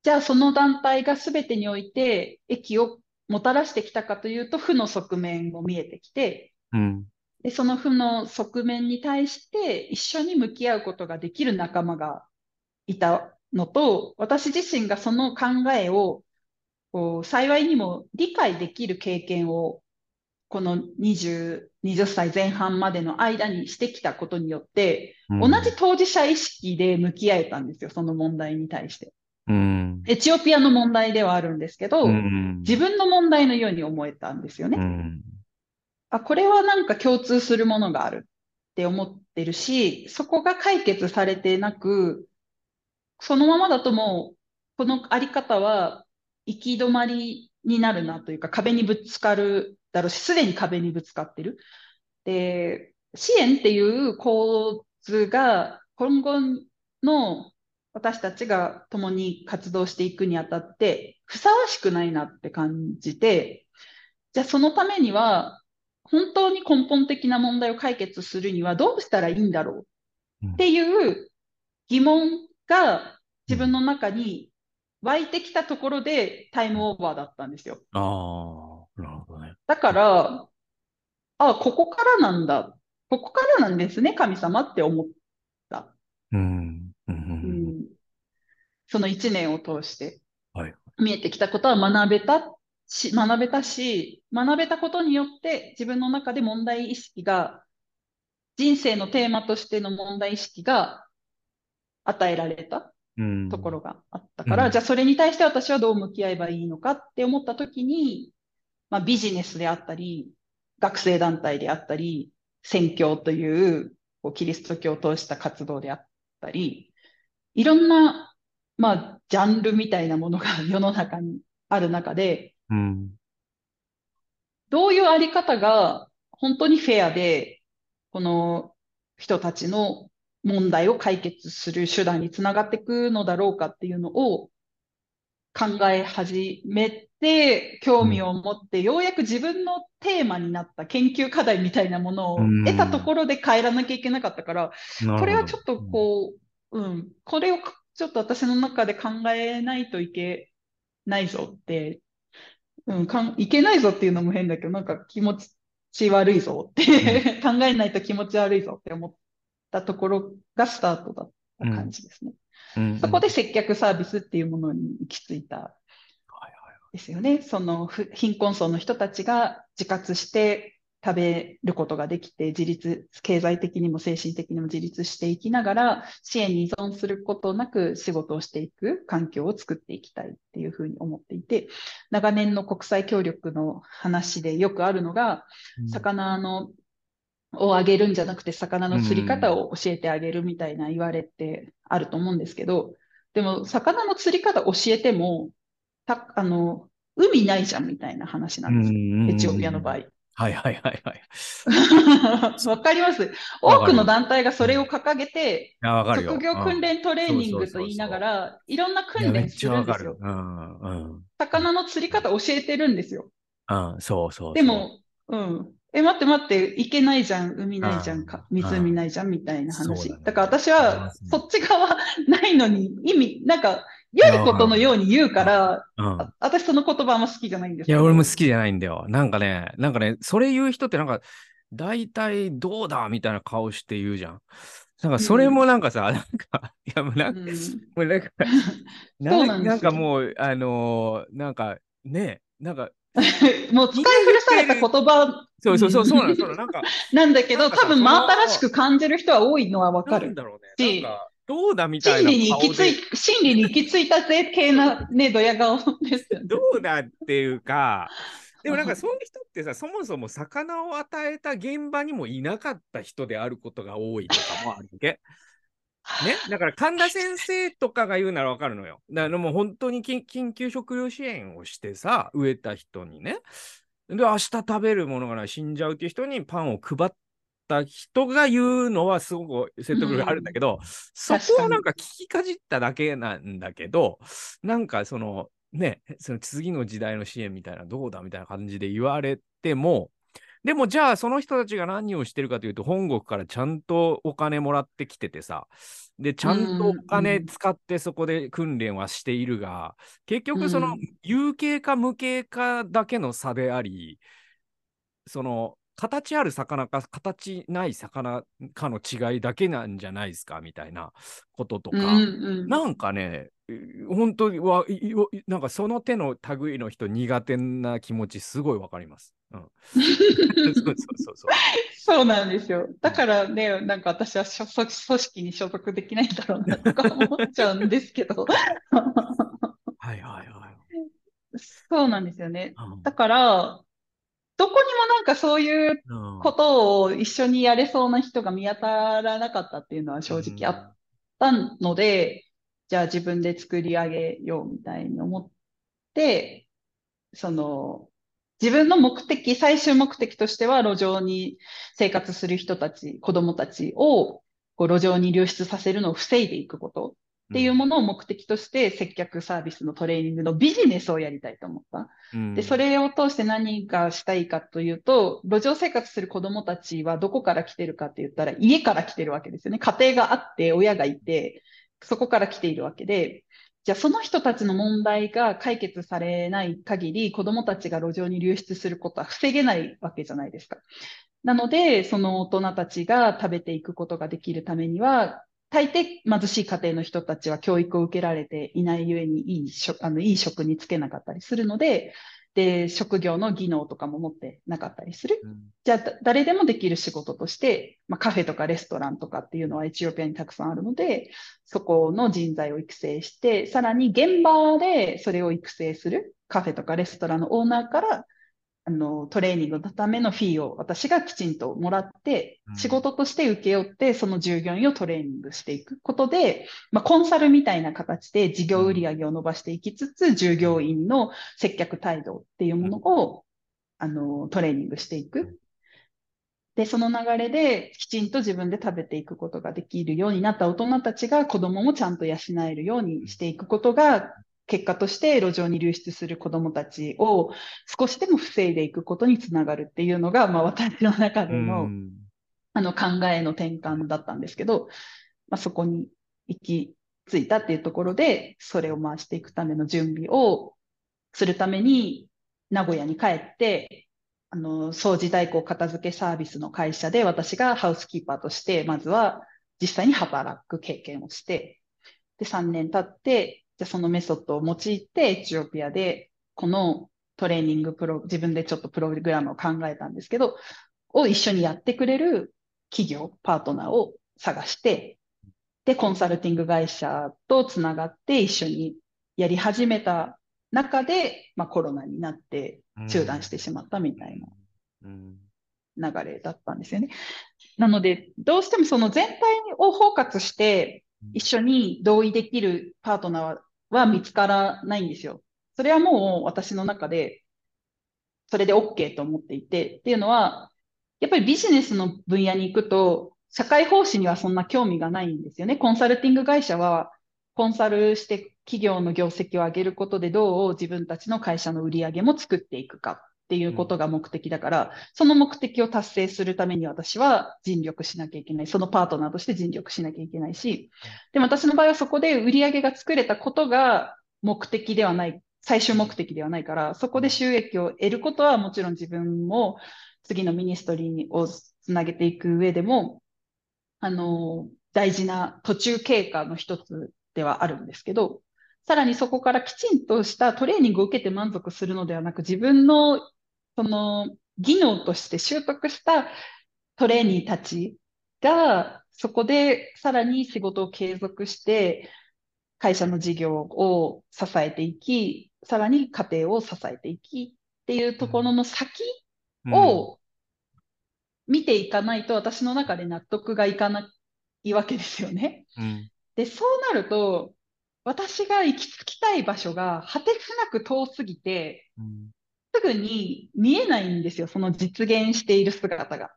じゃあその団体が全てにおいて益をもたらしてきたかというと、負の側面も見えてきて、うん。で、その負の側面に対して一緒に向き合うことができる仲間がいたのと、私自身がその考えを、こう、幸いにも理解できる経験を、この20、20歳前半までの間にしてきたことによって、同じ当事者意識で向き合えたんですよ、その問題に対して。うん。エチオピアの問題ではあるんですけど、うん。自分の問題のように思えたんですよね。うん。あ、これはなんか共通するものがあるって思っってるし、そこが解決されてなく、そのままだともう、このあり方は行き止まりになるなというか、壁にぶつかるだろうし、すでに壁にぶつかってる。で、支援っていう構図が今後の私たちが共に活動していくにあたってふさわしくないなって感じて、じゃあそのためには本当に根本的な問題を解決するにはどうしたらいいんだろう？っていう疑問が自分の中に湧いてきたところでタイムオーバーだったんですよ。ああ、なるほどね。だから、あ、ここからなんだ。ここからなんですね、神様って思った。うん。その一年を通してはい。見えてきたことは学べたし、学べたし、学べたことによって自分の中で問題意識が、人生のテーマとしての問題意識が与えられたうん。ところがあったから、うんじゃあそれに対して私はどう向き合えばいいのかって思った時に、まあ、ビジネスであったり、学生団体であったり、宣教というこうキリスト教を通した活動であったり、いろんな、まあ、ジャンルみたいなものが 世の中にある中で、うん。どういうあり方が本当にフェアで、この人たちの問題を解決する手段につながっていくのだろうかっていうのを考え始めて、興味を持って、ようやく自分のテーマになった研究課題みたいなものをうん得たところで変えらなきゃいけなかったから、これはちょっとこう、うん、これをちょっと私の中で考えないといけないぞって、うん、かんいけないぞっていうのも変だけど、なんか気持ち悪いぞって、考えないと気持ち悪いぞって思ったところがスタートだった感じですね。うんそこで接客サービスっていうものに行き着いたはいですよね。そのふ貧困層の人たちが自活して食べることができて、自立、経済的にも精神的にも自立していきながら、支援に依存することなく仕事をしていく環境を作っていきたいっていうふうに思っていて、長年の国際協力の話でよくあるのが、はい魚のをあげるんじゃなくて、魚の釣り方を教えてあげるみたいな言われってあると思うんですけど、でも、魚の釣り方教えても、た、あの、海ないじゃんみたいな話なんですよ。エチオピアの場合。はいはいはいはい。わかります？多くの団体がそれを掲げて。職業訓練トレーニングと言いながら、いろんな訓練するるんですよ。。うんうん。魚の釣り方教えてるんですよ。うん、そうそう。でも、うん。え、待って待って、行けないじゃん、海ないじゃん、かうん湖ないじゃん、みたいな話。だねだから私はそっち側ないのに、意味、なんか、良いことのように言うから、私その言葉あんま好きじゃないんですいや。俺も好きじゃないんだよ。なんかね、なんかね、それ言う人ってなんか、大体どうだみたいな顔して言うじゃん。なんかそれもなんかさ、なんか、いやもうなんか、うん。もうなんか、なんかもう、あのーなんかね、なんか、もう使い古された言葉そうそうそう、そうなの、そうなんか、なんだけど、多分真新しく感じる人は多いのはわかる。なんだろうね。どうだみたいな真理に行き着い、真理に行き着いたぜ系なね、ドヤ顔ですよね。どうだっていうか、でもなんかそういう人ってさ、そもそも魚を与えた現場にもいなかった人であることが多いとかもあるわけ。ね、だから神田先生とかが言うならわかるのよ。だからもう本当に緊緊急食料支援をしてさ、植えた人にね。で、明日食べるものがない、死んじゃうっていう人にパンを配った人が言うのはすごく説得力があるんだけど、そこをなんか聞きかじっただけなんだけど、なんかそのね、その次の時代の支援みたいなどうだみたいな感じで言われても、でもじゃあその人たちが何をしてるかというと、本国からちゃんとお金もらってきててさ、で、ちゃんとお金使ってそこで訓練はしているが、結局そのうん。有形か無形かだけの差であり、その形ある魚か形ない魚かの違いだけなんじゃないですかみたいなこととか、うんうん。なんかね、う本当にわ、いいなんかその手の類の人苦手な気持ちすごいわかります。うん、そうそうそうそう。そうなんですよ。だからね、なんか私は所組織に所属できないんだろうなとか思っちゃうんですけど。はいはいはい。そうなんですよね。うんだから、どこにもなんかそういうことを一緒にやれそうな人が見当たらなかったっていうのは正直あったので、じゃあ自分で作り上げようみたいに思って、その、自分の目的、最終目的としては路上に生活する人たち、子供たちをこう路上に流出させるのを防いでいくことっていうものを目的として接客サービスのトレーニングのビジネスをやりたいと思った。うん、で、それを通して何がしたいかというと、路上生活する子供たちはどこから来てるかって言ったら家から来てるわけですよね。家庭があって親がいて、そこから来ているわけで、じゃあその人たちの問題が解決されない限り子供たちが路上に流出することは防げないわけじゃないですか。なので、その大人たちが食べていくことができるためには、大抵貧しい家庭の人たちは教育を受けられていないゆえにいい職あのいい職に就けなかったりするので、で、職業の技能とかも持ってなかったりする。うん、じゃあ、誰でもできる仕事として、まあ、カフェとかレストランとかっていうのはエチオピアにたくさんあるので、そこの人材を育成して、さらに現場でそれを育成するカフェとかレストランのオーナーからあの、トレーニングのためのフィーを私がきちんともらって、仕事として請け負って、その従業員をトレーニングしていくことで、まあ、コンサルみたいな形で事業売上を伸ばしていきつつ、従業員の接客態度っていうものを、あの、トレーニングしていく。で、その流れできちんと自分で食べていくことができるようになった大人たちが子供もちゃんと養えるようにしていくことが結果として路上に流出する子どもたちを少しでも防いでいくことにつながるっていうのが、まあ、私の中での,、あの考えの転換だったんですけど、まあ、そこに行き着いたっていうところでそれを回していくための準備をするために名古屋に帰ってあの掃除代行片付けサービスの会社で私がハウスキーパーとしてまずは実際に働く経験をしてで3年経ってじゃそのメソッドを用いてエチオピアでこのトレーニングプロ、自分でちょっとプログラムを考えたんですけど、を一緒にやってくれる企業、パートナーを探して、で、コンサルティング会社とつながって一緒にやり始めた中で、まあ、コロナになって中断してしまったみたいな流れだったんですよね。なので、どうしてもその全体を包括して、一緒に同意できるパートナーはは見つからないんですよ。それはもう私の中で、それで OK と思っていて、っていうのは、やっぱりビジネスの分野に行くと、社会奉仕にはそんな興味がないんですよね。コンサルティング会社は、コンサルして企業の業績を上げることでどう自分たちの会社の売り上げも作っていくかっていうことが目的だから、その目的を達成するために私は尽力しなきゃいけない。そのパートナーとして尽力しなきゃいけないし、でも私の場合はそこで売り上げが作れたことが目的ではない、最終目的ではないから、そこで収益を得ることはもちろん自分も次のミニストリーをつなげていく上でも、あの、大事な途中経過の一つではあるんですけど、さらにそこからきちんとしたトレーニングを受けて満足するのではなく、自分のその技能として習得したトレーニーたちが、そこでさらに仕事を継続して、会社の事業を支えていき、さらに家庭を支えていきっていうところの先を見ていかないと、私の中で納得がいかないわけですよね。うん、で、そうなると、私が行き着きたい場所が果てしなく遠すぎて、うん、すぐに見えないんですよ、その実現している姿が。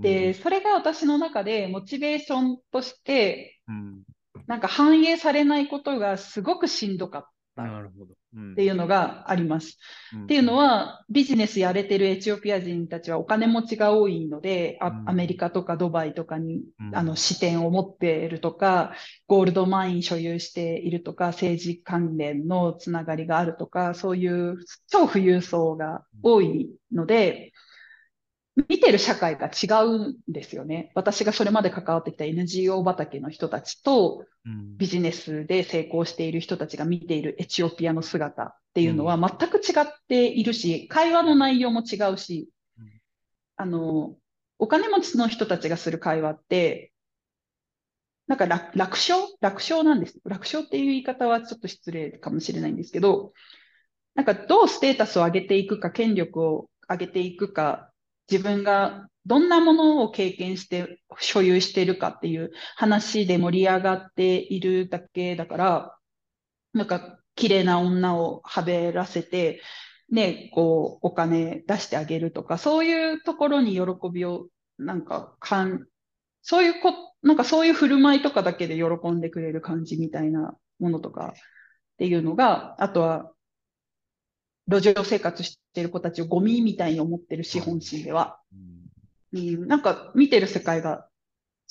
で、それが私の中でモチベーションとして、なんか反映されないことがすごくしんどかった。なるほど。っていうのがあります。うん、っていうのは、ビジネスやれてるエチオピア人たちはお金持ちが多いので、うん、アメリカとかドバイとかに、うん、あの支店を持っているとか、ゴールドマイン所有しているとか、政治関連のつながりがあるとか、そういう超富裕層が多いので、見てる社会が違うんですよね。私がそれまで関わってきた NGO 畑の人たちと、ビジネスで成功している人たちが見ているエチオピアの姿っていうのは全く違っているし、会話の内容も違うし、あの、お金持ちの人たちがする会話って、なんか楽楽勝？楽勝なんです。楽勝っていう言い方はちょっと失礼かもしれないんですけど、なんかどうステータスを上げていくか、権力を上げていくか、自分がどんなものを経験して所有しているかっていう話で盛り上がっているだけだから、なんか綺麗な女をはべらせて、ね、こう、お金出してあげるとか、そういうところに喜びを、なんか、かん、そういうこ、なんかそういう振る舞いとかだけで喜んでくれる感じみたいなものとかっていうのが、あとは、路上生活している子たちをゴミみたいに思ってる資本心では、うん、なんか見てる世界が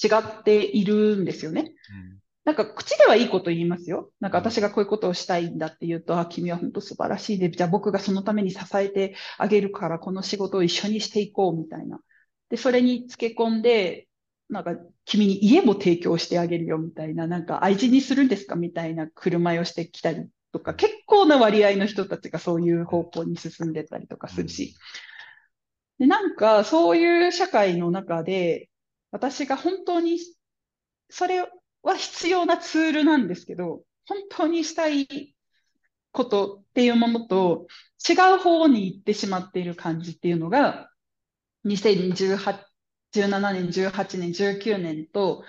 違っているんですよね。うんなんか口ではいいこと言いますよ。なんか私がこういうことをしたいんだって言うと、あ、君は本当素晴らしいで、じゃあ僕がそのために支えてあげるからこの仕事を一緒にしていこうみたいな。で、それにつけ込んで、なんか君に家も提供してあげるよみたいな、なんか愛人にするんですかみたいな振る舞いをしてきたりとか、結構な割合の人たちがそういう方向に進んでたりとかするし。で、なんかそういう社会の中で、私が本当にそれは必要なツールなんですけど、本当にしたいことっていうものと違う方に行ってしまっている感じっていうのが、2018 17年、18年、19年と、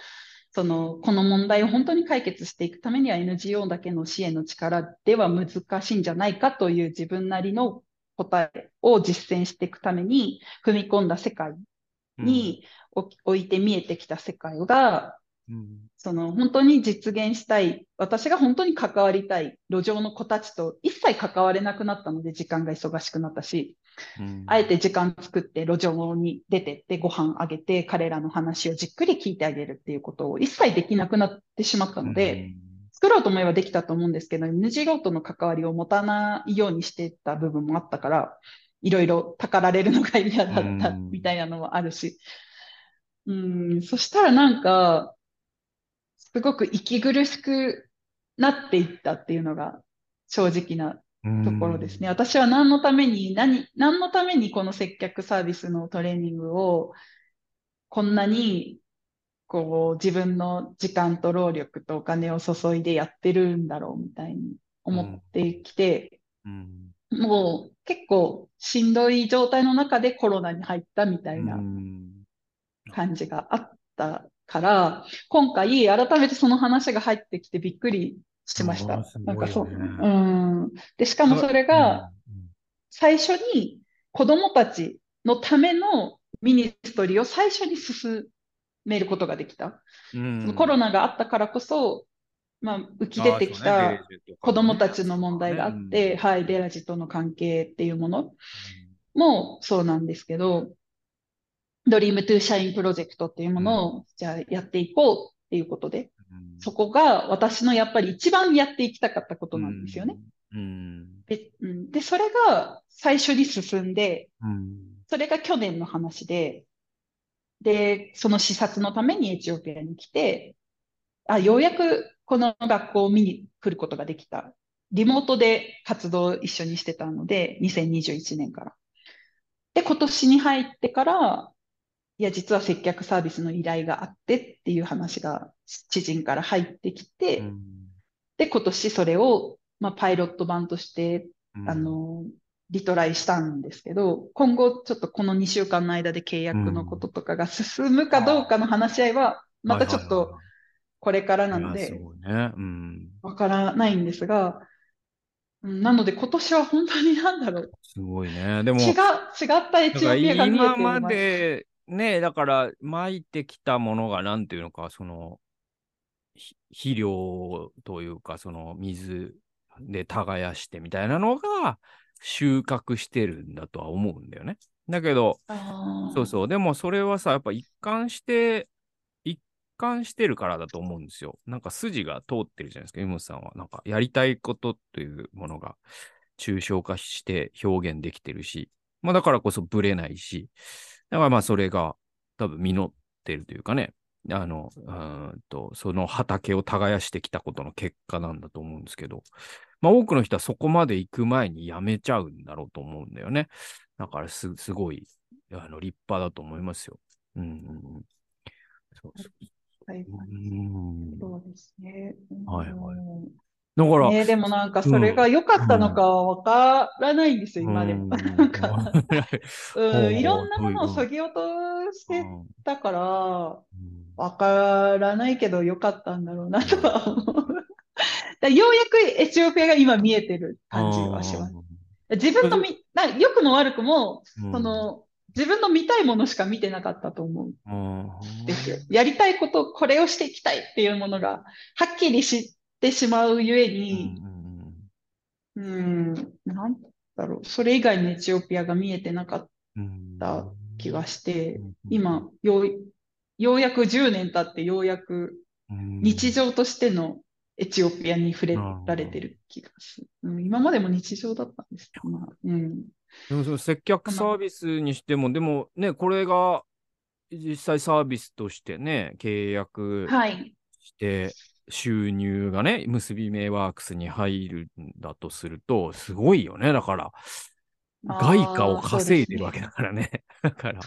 その、この問題を本当に解決していくためには NGO だけの支援の力では難しいんじゃないかという自分なりの答えを実践していくために踏み込んだ世界に置いて見えてきた世界が、うん、その本当に実現したい、私が本当に関わりたい路上の子たちと一切関われなくなったので時間が忙しくなったし、うん、あえて時間作って路上に出てってご飯あげて彼らの話をじっくり聞いてあげるっていうことを一切できなくなってしまったので、うん、作ろうと思えばできたと思うんですけど、NGO との関わりを持たないようにしてた部分もあったから、いろいろたかられるのが嫌だったみたいなのもあるし、うん、そしたらなんか、すごく息苦しくなっていったっていうのが正直なところですね。私は何のために、何、何のためにこの接客サービスのトレーニングをこんなにこう自分の時間と労力とお金を注いでやってるんだろうみたいに思ってきて、うんうん、もう結構しんどい状態の中でコロナに入ったみたいな感じがあったから、今回改めてその話が入ってきてびっくりしました。ね、なんかそう。うん。で、しかもそれが、最初に子供たちのためのミニストリーを最初に進めることができた。うん、コロナがあったからこそ、まあ、浮き出てきた子供たちの問題があって、はい、ベラジとの関係っていうもの。もそうなんですけど、 Dream to Shine Project っていうものを、じゃあやっていこうっていうことで、そこが私のやっぱり一番やっていきたかったことなんですよね。でで、それが最初に進んで、それが去年の話で、で、その視察のためにエチオピアに来て、あ、ようやくこの学校を見に来ることができた。リモートで活動を一緒にしてたので、2021年から。で、今年に入ってから、いや、実は接客サービスの依頼があってっていう話が知人から入ってきて、うん、で、今年それを、まあ、パイロット版として、うん、あの、リトライしたんですけど、今後ちょっとこの2週間の間で契約のこととかが進むかどうかの話し合いは、またちょっとこれからなので、わからないんですが、なので今年は本当になんだろう。すごいね。でも、違違ったエチオピアが見えて今までねだから、巻いてきたものが、なんていうのか、その、肥料というか、その水で耕してみたいなのが収穫してるんだとは思うんだよね。だけど、そうそう、でもそれはさ、やっぱ一貫して、一貫してるからだと思うんですよ。なんか筋が通ってるじゃないですか、イムさんは。なんかやりたいことというものが抽象化して表現できてるし、まあだからこそブレないし、だからまあそれが多分実ってるというかね、あの、うんと、その畑を耕してきたことの結果なんだと思うんですけど、まあ多くの人はそこまで行く前にやめちゃうんだろうと思うんだよね。だからすすごいあの立派だと思いますよ。うん。そうそう。はい、そうですね。はいはい。だから、ね、でもなんかそれが良かったのかはわからないんですよ、今でも。なんか、うん、いろんなものを削ぎ落としてたから、わからないけど良かったんだろうなとは思う。だようやくエチオピアが今見えてる感じはします。自分のみ、な良くも悪くも、うん。その、自分の見たいものしか見てなかったと思うんうんですよ。やりたいこと、これをしていきたいっていうものが、はっきり知ってしまうゆえうんに、うんうん、なんだろう、それ以外のエチオピアが見えてなかっうんた気がしてう、ん今、よう、ようやく10年経ってようやくうん日常としてのエチオピアに触れられてる気がする。うん、今までも日常だったんですけど、まあ、うん。でもその接客サービスにしても、でもね、これが実際サービスとしてね、契約はい。収入がね、結び目ワークスに入るんだとすると、すごいよね。だから、外貨を稼いでるわけだからね。だから、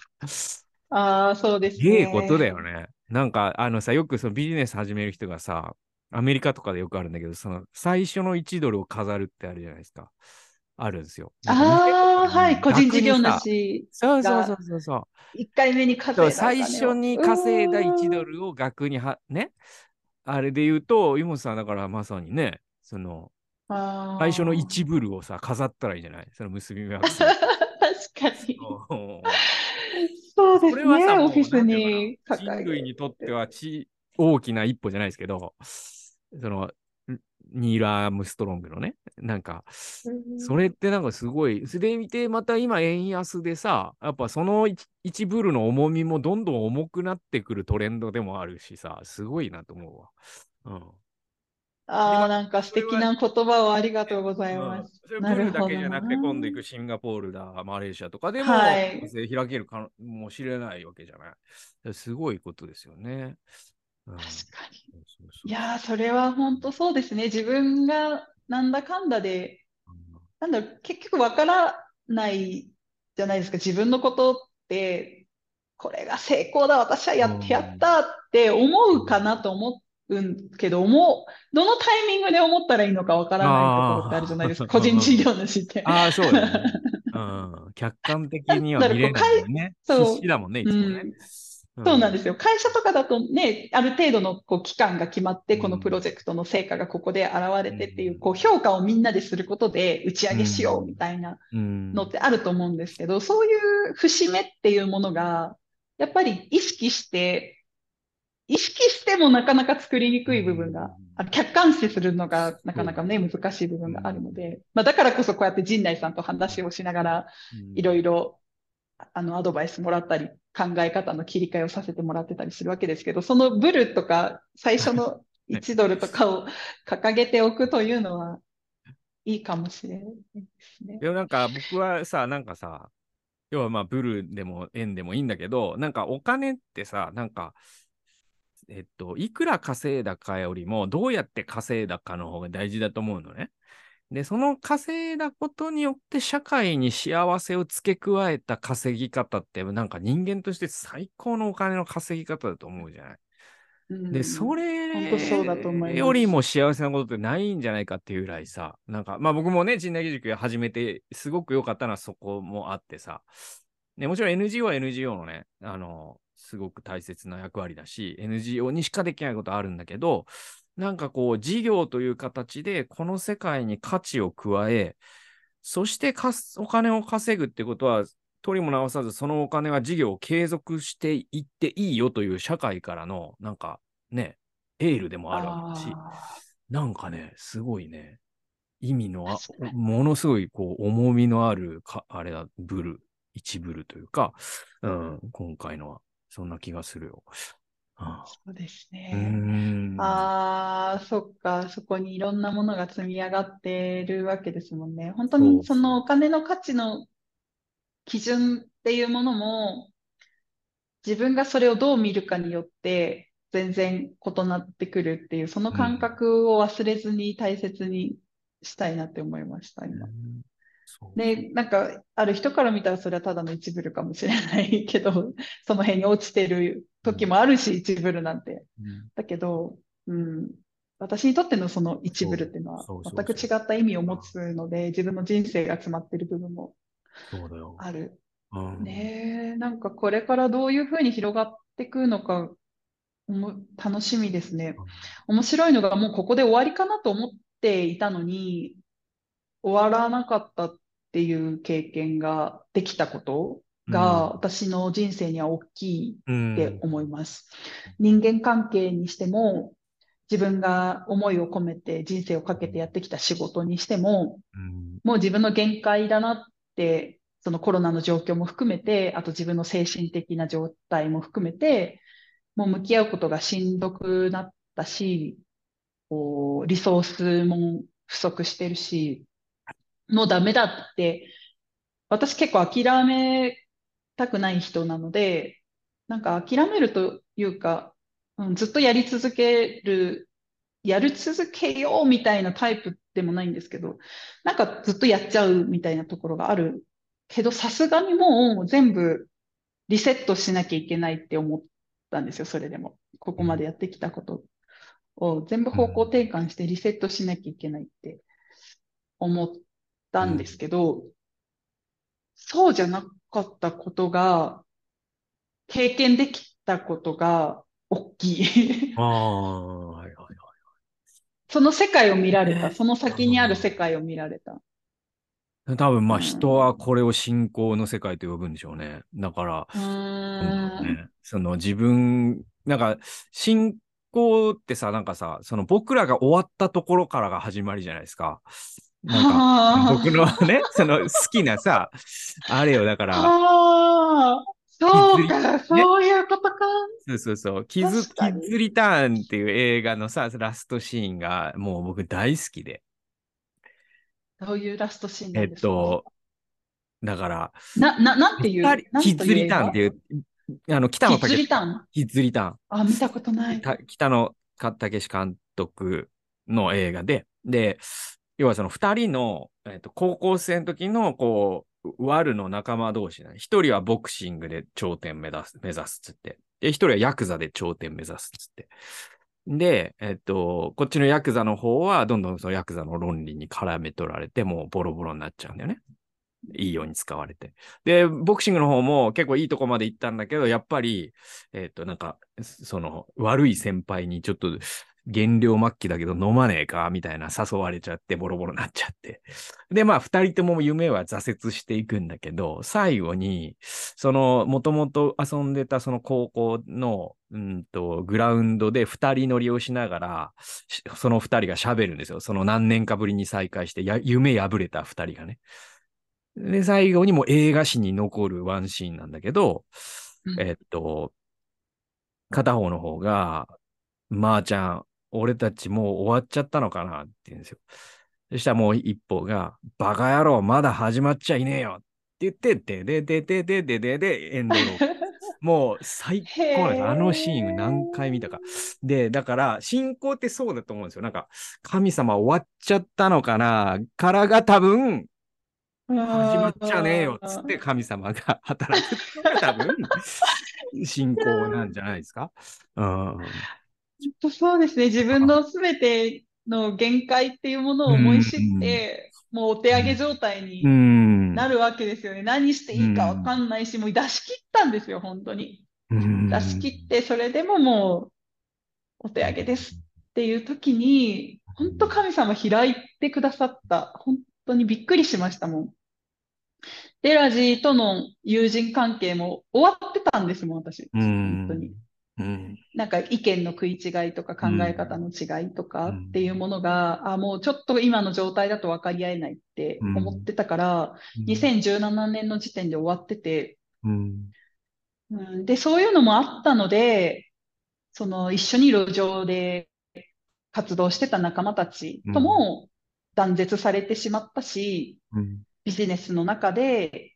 ああ、そうですすげえね。ことだよね。なんか、あのさ、よくそのビジネス始める人がさ、アメリカとかでよくあるんだけど、その最初の1ドルを飾るってあるじゃないですか。あるんですよ。ああ、はい。個人事業主、そうそうそうそうそう。1回目に稼いだ最初に稼いだ1ドル。ルを額には、ね。あれで言うと、湯本さんだからまさにね、その、最初の1ブルをさ、飾ったらいいじゃない？その結び目ワークス。確かに。そうですこれはさ、ね。オフィスに人類にとってはち大きな一歩じゃないですけど、その、ニーラ・アームストロングのね、なんか、それってなんかすごい、それで見て、また今円安でさ、やっぱその 1, ブルの重みもどんどん重くなってくるトレンドでもあるしさ、すごいなと思うわ。うん。ああ、なんか素敵な言葉をありがとうございます。うんそれブルだけじゃなくて、今度行くシンガポールだ、マレーシアとかでも、はい開けるかもしれないわけじゃない。すごいことですよね。うん確かに。いやー、それは本当そうですね。自分がなんだかんだで、なんだろう、結局わからないじゃないですか。自分のことって、これが成功だ、私はやっうんてやったって思うかなと思うんけど、思う、どのタイミングで思ったらいいのかわからないところってあるじゃないですか。個人事業主って。ああ、そうだね。うん。客観的には見れないもんね。そう必死だもんね、いつもね。そうなんですよ。会社とかだとね、ある程度のこう期間が決まって、うん。このプロジェクトの成果がここで現れてっていうう、ん。こう評価をみんなですることで打ち上げしよううんみたいなうん。のってあると思うんですけど、そういう節目っていうものが、やっぱり意識して、意識してもなかなか作りにくい部分が、あの客観視するのがなかなかね、難しい部分があるので、まあ、だからこそこうやって陣内さんと話をしながら、うん。いろいろあのアドバイスもらったり、考え方の切り替えをさせてもらってたりするわけですけど、そのブルとか最初の 1ドルとかを 掲げておくというのはいいかもしれないですね。でもなんか僕はさ、なんかさ、要はまあブルでも円でもいいんだけど、なんかお金ってさ、なんか、えっと、いくら稼いだかよりも、どうやって稼いだかの方が大事だと思うのね。で、その稼いだことによって社会に幸せを付け加えた稼ぎ方って、なんか人間として最高のお金の稼ぎ方だと思うじゃない？うんで、それよりも幸せなことってないんじゃないかっていうぐらいさ、なんか、まあ僕もね、陣内義塾始めて、すごく良かったのはそこもあってさ、ね、もちろん NGO は NGO のね、あの、すごく大切な役割だし、NGO にしかできないことあるんだけど、なんかこう、事業という形で、この世界に価値を加え、そしてお金を稼ぐってことは、取りも直さず、そのお金は事業を継続していっていいよという社会からの、なんかね、エールでもあるわけだし、あなんかね、すごいね、意味のあものすごいこう重みのあるか、あれだ、ブル、一ブルというか、うん、今回のは、そんな気がするよ。ーそうですうね。ん。ああ、そっか、そこにいろんなものが積み上がってるわけですもんね。本当にそのお金の価値の基準っていうものも、自分がそれをどう見るかによって全然異なってくるっていう、その感覚を忘れずに大切にしたいなって思いました、今。で、なんか、ある人から見たらそれはただの一ブルかもしれないけど、その辺に落ちてる時もあるし、一ブルなんて。うんだけど、うん、私にとってのその一部っていうのは全く違った意味を持つので、自分の人生が詰まってる部分もある。ねえ、なんかこれからどういうふうに広がっていくのか、楽しみですね。面白いのがもうここで終わりかなと思っていたのに、終わらなかったっていう経験ができたことが私の人生には大きいって思います。人間関係にしても、自分が思いを込めて人生をかけてやってきた仕事にしても、もう自分の限界だなって、そのコロナの状況も含めて、あと自分の精神的な状態も含めて、もう向き合うことがしんどくなったし、こうリソースも不足してるし、もうダメだって、私結構諦めたくない人なので、なんか諦めるというか、うん、ずっとやり続ける、やり続けようみたいなタイプでもないんですけど、なんかずっとやっちゃうみたいなところがあるけど、さすがにもう全部リセットしなきゃいけないって思ったんですよ、それでも。ここまでやってきたことを。全部方向転換してリセットしなきゃいけないって思ったんですけど、うん、そうじゃなかったことが、経験できたことが大きいああ、はいはいはい。その世界を見られた、その先にある世界を見られた。多分まあ人はこれを信仰の世界と呼ぶんでしょうね。だから、ね、その自分、なんか信仰ってさ、なんかさ、その僕らが終わったところからが始まりじゃないですか。なんか、僕のね、その好きなさ、あれよ、だから。そうか、そういうことか。そうそうそう。キズ、キッズリターンっていう映画のさ、ラストシーンがもう僕大好きで。どういうラストシーンなんですかえっと、だから、な、な、なんていうキッズリターンっていう、あの、北野武キッズリターンズリターン。あ、見たことない。北野武監督の映画で、で、要はその二人の、えーと、高校生の時のこう、ワルの仲間同士ね一人はボクシングで頂点目指す、目指すっつって。で、一人はヤクザで頂点目指すっつって。で、えっと、こっちのヤクザの方は、どんどんそのヤクザの論理に絡め取られて、もうボロボロになっちゃうんだよね。いいように使われて。で、ボクシングの方も結構いいとこまで行ったんだけど、やっぱり、えっと、なんか、その、悪い先輩にちょっと、減量末期だけど飲まねえかみたいな誘われちゃってボロボロになっちゃって。で、まあ二人とも夢は挫折していくんだけど、最後に、その、もともと遊んでたその高校の、うんと、グラウンドで二人乗りをしながら、その二人が喋るんですよ。その何年かぶりに再会して、や夢破れた二人がね。で、最後にも映画史に残るワンシーンなんだけど、うん、えっと、片方の方が、まー、あ、ちゃん、俺たちもう終わっちゃったのかなって言うんですよ。そしたらもう一方が、バカ野郎、まだ始まっちゃいねえよって言って、ででででででででエンドロー。もう最高なんですあのシーン何回見たか。で、だから、信仰ってそうだと思うんですよ。なんか、神様終わっちゃったのかなからが多分、始まっちゃねえよっつって神様が働くって多分、信仰なんじゃないですか。うんとそうですね。自分のすべての限界っていうものを思い知って、もうお手上げ状態になるわけですよね。何していいかわかんないし、もう出し切ったんですよ、本当に。出し切って、それでももうお手上げですっていう時に、本当神様開いてくださった。本当にびっくりしましたもん。デラジーとの友人関係も終わってたんですもん、私。本当に。うん、なんか意見の食い違いとか考え方の違いとかっていうものが、うん、あもうちょっと今の状態だと分かり合えないって思ってたから、うん、2017年の時点で終わってて、うん、でそういうのもあったのでその一緒に路上で活動してた仲間たちとも断絶されてしまったし、ビジネスの中で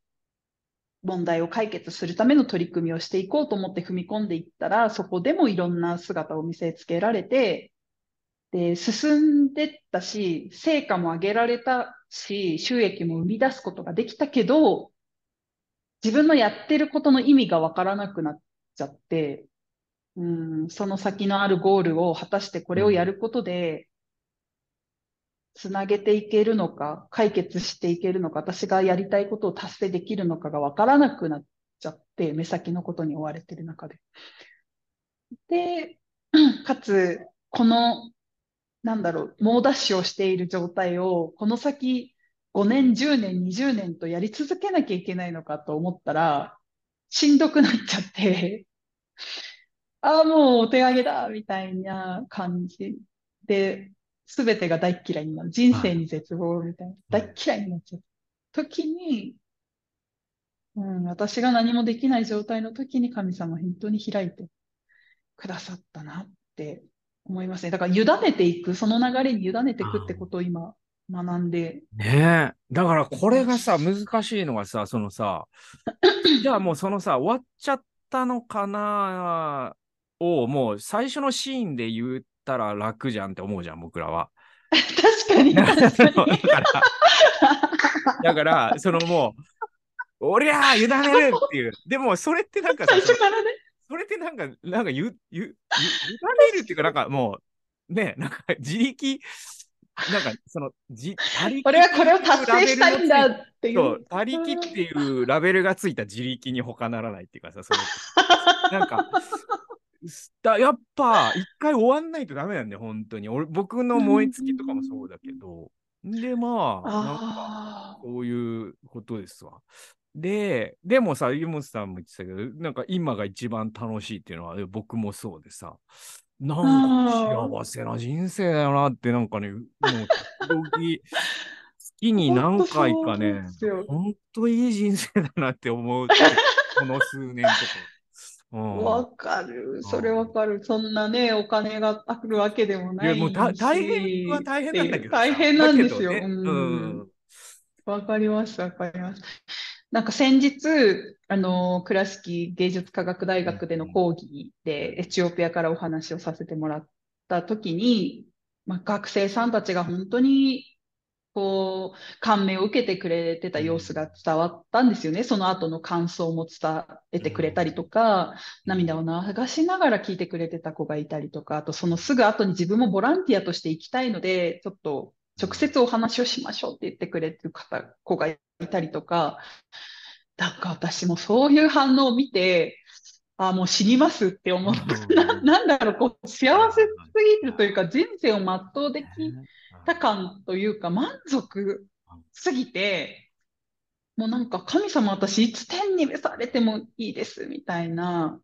問題を解決するための取り組みをしていこうと思って踏み込んでいったら、そこでもいろんな姿を見せつけられて、で、進んでったし、成果も上げられたし、収益も生み出すことができたけど、自分のやってることの意味がわからなくなっちゃって、うん、その先のあるゴールを果たしてこれをやることで、つなげていけるのか、解決していけるのか、私がやりたいことを達成できるのかがわからなくなっちゃって、目先のことに追われてる中で。で、かつ、この、なんだろう、猛ダッシュをしている状態を、この先5年、10年、20年とやり続けなきゃいけないのかと思ったら、しんどくなっちゃって、ああ、もうお手上げだみたいな感じで、すべてが大嫌いになる。人生に絶望みたいな。大嫌いになっちゃう。時に、うん、私が何もできない状態の時に神様本当に開いてくださったなって思いますね。だから委ねていく、その流れに委ねていくってことを今学んで。ねえ。だからこれがさ、難しいのがさ、そのさ、じゃあもうそのさ、終わっちゃったのかなをもう最初のシーンで言ったら楽じゃんって思うじゃん、僕らは。確かに。だから、だからそのもう、おりゃー委ねるっていう。でもそれってなんか最初からね。それってなんか、なんかゆ、ゆ、ゆ、委ねるっていうか、なんかもう、ね、なんか自力、なんかその、じ、他力俺はこれを達成したいんだっていう。そう、他力っていうラベルがついた自力に他ならないっていうかさ、その、なんか、だやっぱ、一回終わんないとダメなんだよ、本当に。俺僕の燃え尽きとかもそうだけど。で、まあ、なんか、そういうことですわ。で、でもさ、湯本さんも言ってたけど、なんか今が一番楽しいっていうのは僕もそうでさ、なんか幸せな人生だよなって、なんかね、もう時々、月に何回かね、本当いい人生だなって思う、この数年とか。わかる。それわかる。そんなね、お金があるわけでもないし。いや、もう大変は大変なんだけど。大変なんですよ。うんわかります、わかります。なんか先日、あの、倉敷芸術科学大学での講義でエチオピアからお話をさせてもらった時に、まあ、学生さんたちが本当にこう、感銘を受けてくれてた様子が伝わったんですよね。その後の感想も伝えてくれたりとか、涙を流しながら聞いてくれてた子がいたりとか、あとそのすぐ後に自分もボランティアとして行きたいので、ちょっと直接お話をしましょうって言ってくれてる方、子がいたりとか、なんか私もそういう反応を見て、あもう死にますって思った。ななんだろう、こう幸せすぎるというか、人生を全うできた感というか、満足すぎて、もうなんか神様私いつ天に召されてもいいですみたいな、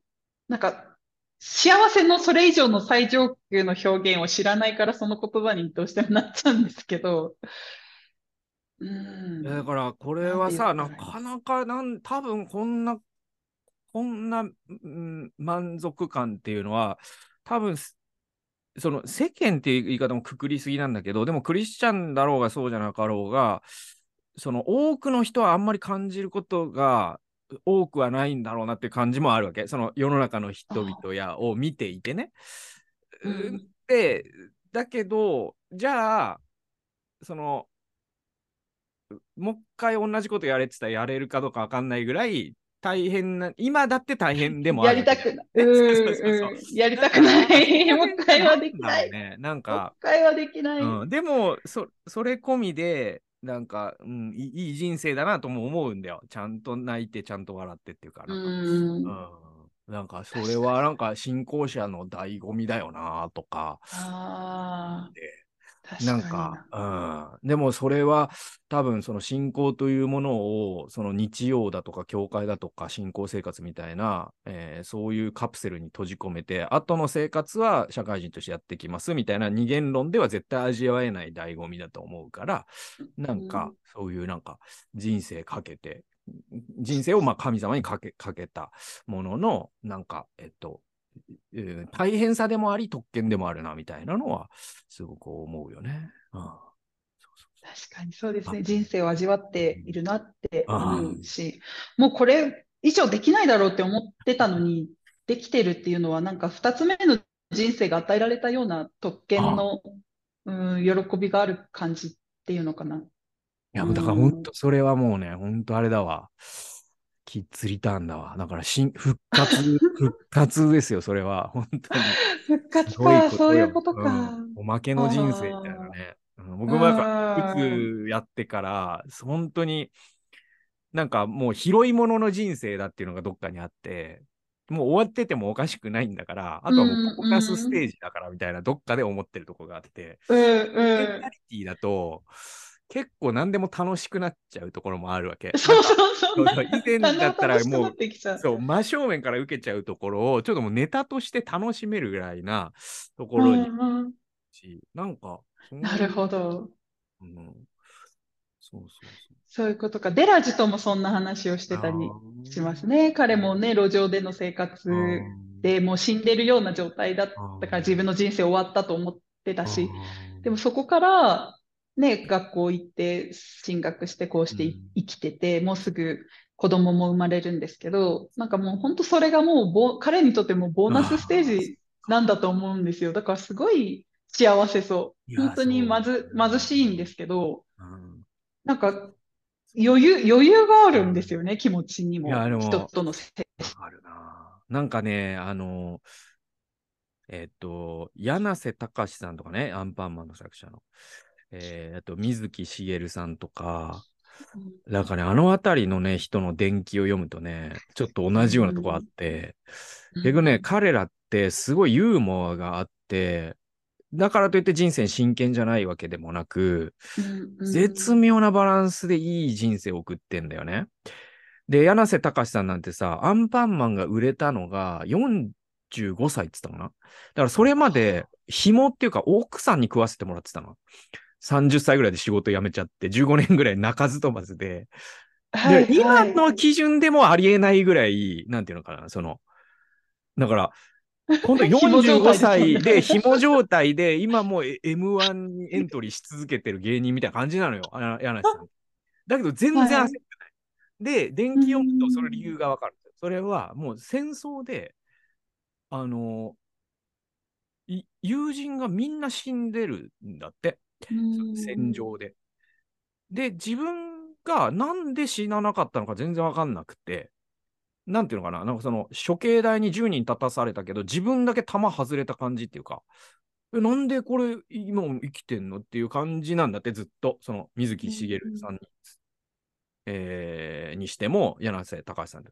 なんか幸せのそれ以上の最上級の表現を知らないからその言葉にどうしてもなっちゃうんですけど、うん、だからこれはさ、なかなかなん多分こんな、こんな、うん、満足感っていうのは、多分その世間っていう言い方もくくりすぎなんだけど、でもクリスチャンだろうがそうじゃなかろうが、その多くの人はあんまり感じることが多くはないんだろうなっていう感じもあるわけ。その世の中の人々やを見ていてね。うん、で、だけど、じゃあ、その、もう一回同じことやれって言ったらやれるかどうかわかんないぐらい大変な、今だって大変でもある。やりたくない。うんやりたくない。もう一回はできない。ね、なんか。もう一回はできない。うん、でもそ、それ込みで、なんか、うん、いい人生だなとも思うんだよ。ちゃんと泣いて、ちゃんと笑ってっていうかなんか。うんうんなんか、それはなんか、信仰者の醍醐味だよなとか。ああ。なんか、うん。でもそれは多分その信仰というものを、その日曜だとか教会だとか信仰生活みたいな、えー、そういうカプセルに閉じ込めて、後の生活は社会人としてやってきますみたいな二元論では絶対味わえない醍醐味だと思うから、なんか、そういうなんか人生かけて、人生をまあ神様にかけかけたものの、なんか、えっと、えー、大変さでもあり特権でもあるなみたいなのはすごく思うよね。うん、確かにそうですね。人生を味わっているなって思うし、もうこれ以上できないだろうって思ってたのに、できてるっていうのは、なんか2つ目の人生が与えられたような特権の、うん、喜びがある感じっていうのかな。いや、もうだから本当、それはもうね、本当あれだわ。キッズリターンだわ。だから新、復活、復活ですよ、それは。本当に。復活か、そういうよことか。うんおまけの人生みたいなね。うん僕もなんか、うつやってから、本当に、なんかもう拾い物の人生だっていうのがどっかにあって、もう終わっててもおかしくないんだから、あとはもうボーナスステージだからみたいな、どっかで思ってるとこがあって、うんメンうタリティだと、結構何でも楽しくなっちゃうところもあるわけ。ん。そうそうそう。そうそう以前だったらもうそう、真正面から受けちゃうところを、ちょっともうネタとして楽しめるぐらいなところにうんうんし、なんか、なるほど。うん、そうそうそういうことか。デラジともそんな話をしてそう。たりしますね。彼もね、路上での生活でもう死んでるような状態だったから自分の人生終わったと思ってたし、でもそこから、ね、学校行って進学してこうして生きてて、もうすぐ子供も生まれるんですけど、なんかもう本当それがもうボ彼にとってもボーナスステージなんだと思うんですよ。だからすごい幸せそう。本当にまず貧しいんですけど、うんなんか余裕、余裕があるんですよね、気持ちにも。人との接わかるな。なんかね、あの、えっと、柳瀬隆さんとかね、アンパンマンの作者の。えー、あと、水木しげるさんとか、なんかね、あのあたりのね、人の伝記を読むとね、ちょっと同じようなとこあって、結局ね、彼らってすごいユーモアがあって、だからといって人生真剣じゃないわけでもなく、絶妙なバランスでいい人生を送ってんだよね。で、柳瀬隆さんなんてさ、アンパンマンが売れたのが45歳って言ったかな？だからそれまで紐っていうか奥さんに食わせてもらってたの。30歳ぐらいで仕事辞めちゃって、15年ぐらい鳴かず飛ばずで。で、今の基準でもありえないぐらい、なんていうのかな、その、だから、本当 45歳で紐状態で、今もう M1 にエントリーし続けてる芸人みたいな感じなのよ、あ柳瀬さん。だけど全然焦ってない。で、電気読むとその理由がわかる。それはもう戦争で、あの、友人がみんな死んでるんだって。戦場で。で、自分がなんで死ななかったのか全然わかんなくて、なんていうのかな、なんかその処刑台に10人立たされたけど、自分だけ弾外れた感じっていうか、えなんでこれ今も生きてんのっていう感じなんだってずっと、その水木しげるさんに,、えー、にしても、柳瀬隆さんで。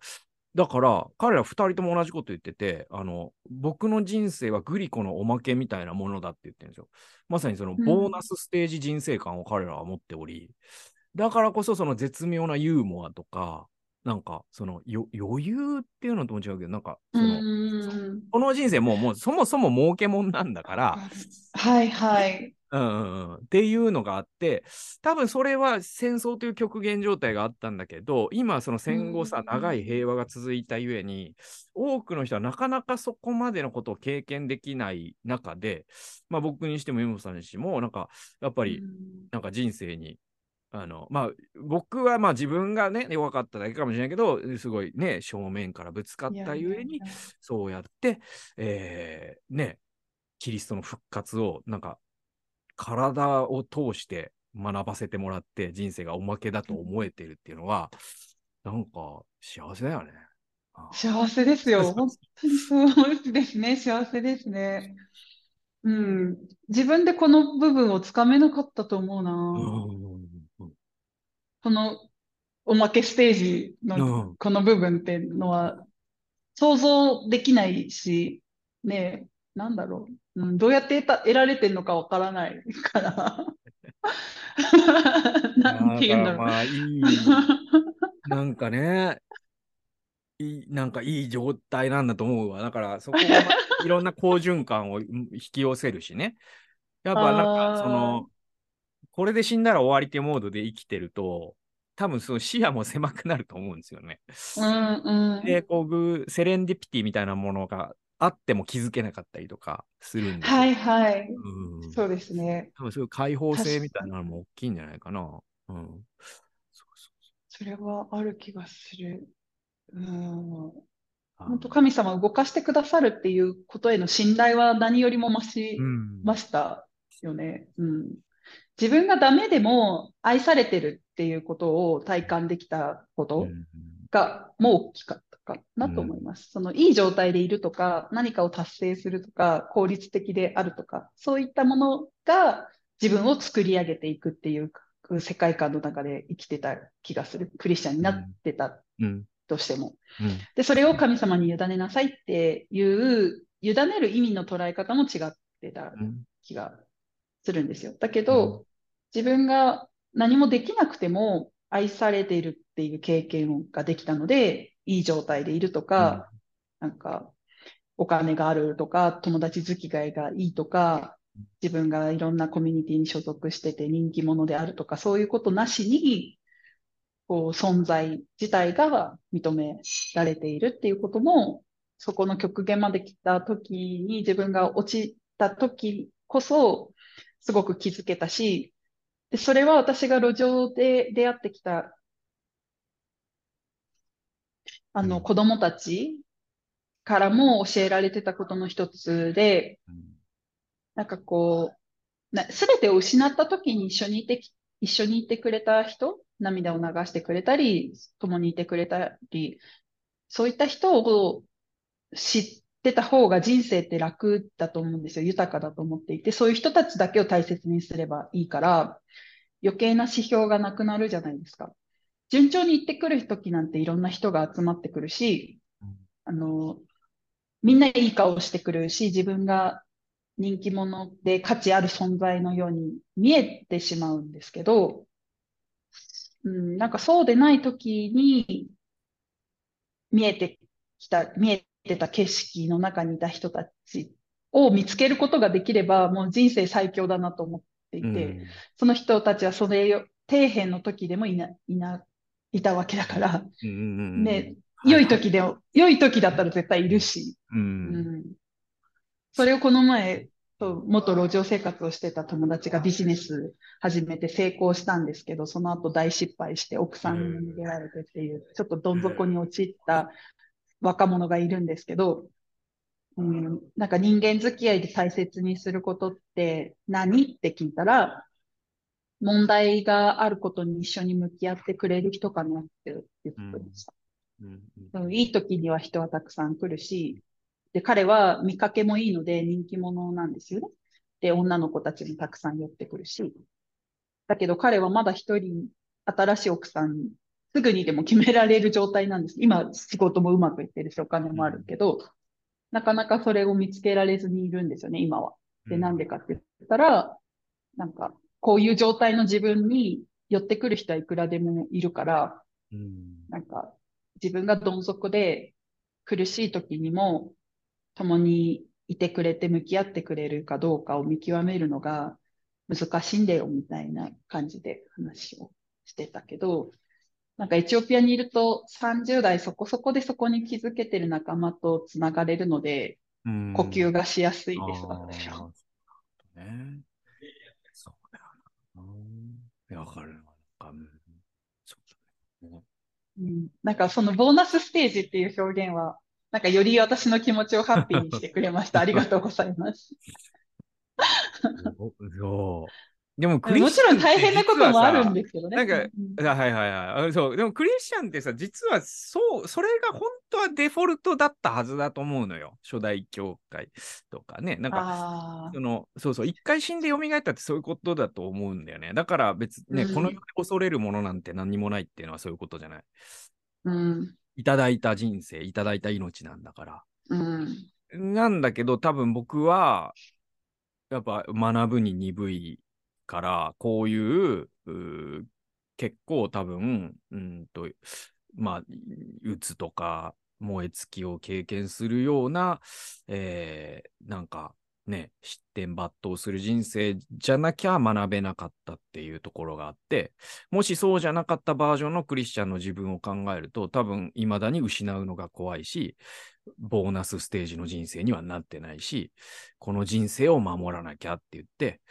だから、彼ら2人とも同じこと言ってて、あの、僕の人生はグリコのおまけみたいなものだって言ってるんですよ。まさにそのボーナスステージ人生観を彼らは持っており、だからこそその絶妙なユーモアとか、なんかその余裕っていうのとも違うけど、なんかその、この人生ももうそもそも儲けもんなんだから、はいはい。うんうんうん、っていうのがあって、多分それは戦争という極限状態があったんだけど、今その戦後さ、長い平和が続いたゆえに、多くの人はなかなかそこまでのことを経験できない中で、まあ僕にしても、山本さんにしても、なんかやっぱり、なんか人生に、あの、まあ僕はまあ自分がね、弱かっただけかもしれないけど、すごいね、正面からぶつかったゆえに、そうやって、えー、ね、キリストの復活をなんか体を通して学ばせてもらって人生がおまけだと思えてるっていうのは、なんか幸せだよね。幸せですよ。本当にそうですね。幸せですね。うん。自分でこの部分をつかめなかったと思うな。うん、このおまけステージのこの部分っていうのは想像できないし、ねなんだろう。うん、どうやって得得られてるのかわからないから。なんて言うんだろう。まあ、いい、なんかね、いい、なんかいい状態なんだと思うわ。だから、そこが、まあ、いろんな好循環を引き寄せるしね。やっぱなんか、その、これで死んだら終わりってモードで生きてると、多分その視野も狭くなると思うんですよね。うんうん、で、こう、セレンディピティみたいなものがあっても気づけなかったりとかするんで。はいはい。うん、そうですね。多分そういう開放性みたいなのも大きいんじゃないかな。うん。そうそうそれはある気がする。うん。本当神様を動かしてくださるっていうことへの信頼は何よりも増しましたよね。うん、うん、自分がダメでも愛されてるっていうことを体感できたことが、もう大きかったかなと思います。そのいい状態でいるとか、何かを達成するとか、効率的であるとか、そういったものが自分を作り上げていくっていう世界観の中で生きてた気がする。クリスチャンになってたうん。としても。うん。で、それを神様に委ねなさいっていう、委ねる意味の捉え方も違ってたうん。気がするんですよ。だけど、自分が何もできなくても愛されているっていう経験ができたので、いい状態でいるとか、なんか、お金があるとか、友達付き合いがいいとか、自分がいろんなコミュニティに所属してて人気者であるとか、そういうことなしに、こう、存在自体が認められているっていうことも、そこの極限まで来た時に自分が落ちた時こそ、すごく気づけたし、で、それは私が路上で出会ってきた、あの、うん子供たちからも教えられてたことの一つで、なんかこう、な、すべてを失った時に一緒にいてき、一緒にいてくれた人、涙を流してくれたり、共にいてくれたり、そういった人を知ってた方が人生って楽だと思うんですよ。豊かだと思っていて、そういう人たちだけを大切にすればいいから、余計な指標がなくなるじゃないですか。順調に行ってくる時なんていろんな人が集まってくるし、あの、みんないい顔してくるし、自分が人気者で価値ある存在のように見えてしまうんですけど、うん、なんかそうでない時に見えてきた、見えてた景色の中にいた人たちを見つけることができれば、もう人生最強だなと思っていて、うん。その人たちはそれよ、底辺の時でもいな、いな、いたわけだから、うんうんね、はい良い時でも、良い時だったら絶対いるし、う。うん。ん。それをこの前、元路上生活をしてた友達がビジネス始めて成功したんですけど、その後大失敗して奥さんに逃げられてっていう、ちょっとどん底に陥った若者がいるんですけど、うん、なんか人間付き合いで大切にすることって何？って聞いたら、問題があることに一緒に向き合ってくれる人かなって言ってました。うんうんいい時には人はたくさん来るし、で、彼は見かけもいいので人気者なんですよね。で、女の子たちもたくさん寄ってくるし。だけど彼はまだ一人新しい奥さんにすぐにでも決められる状態なんです。今仕事もうまくいってるしお金もあるけど、なかなかそれを見つけられずにいるんですよね、今は。で、なんでかって言ったら、なんか、こういう状態の自分に寄ってくる人はいくらでもいるから、うん。なんか、自分がどん底で苦しい時にも共にいてくれて向き合ってくれるかどうかを見極めるのが難しいんだよみたいな感じで話をしてたけど、なんかエチオピアにいると30代そこそこでそこに気づけてる仲間とつながれるので、うん。呼吸がしやすいです、私は。いやわかるな。なんか、うんそうだね。うん、なんかそのボーナスステージっていう表現は、なんかより私の気持ちをハッピーにしてくれました。ありがとうございます。そう。でもクリもちろんスチャンって大変なこともあるんでですけどね。なんかうんあはいはいはいあ。そう。でもクリスチャンってさ、実はそう、それが本当はデフォルトだったはずだと思うのよ。初代教会とかね。なんか、あそのそうそう、一回死んで蘇ったってそういうことだと思うんだよね。だから別にね、うんこの世で恐れるものなんて何にもないっていうのはそういうことじゃない。あ、うん、いただいた人生、いただいた命なんだから。うん、なんだけど、多分僕は、やっぱ学ぶに鈍いから、こういう、う結構多分、うんと、まあ、うつとか、燃え尽きを経験するような、えーなんかね、失点抜刀する人生じゃなきゃ学べなかったっていうところがあって、もしそうじゃなかったバージョンのクリスチャンの自分を考えると、多分未だに失うのが怖いし、ボーナスステージの人生にはなってないし、この人生を守らなきゃって言って、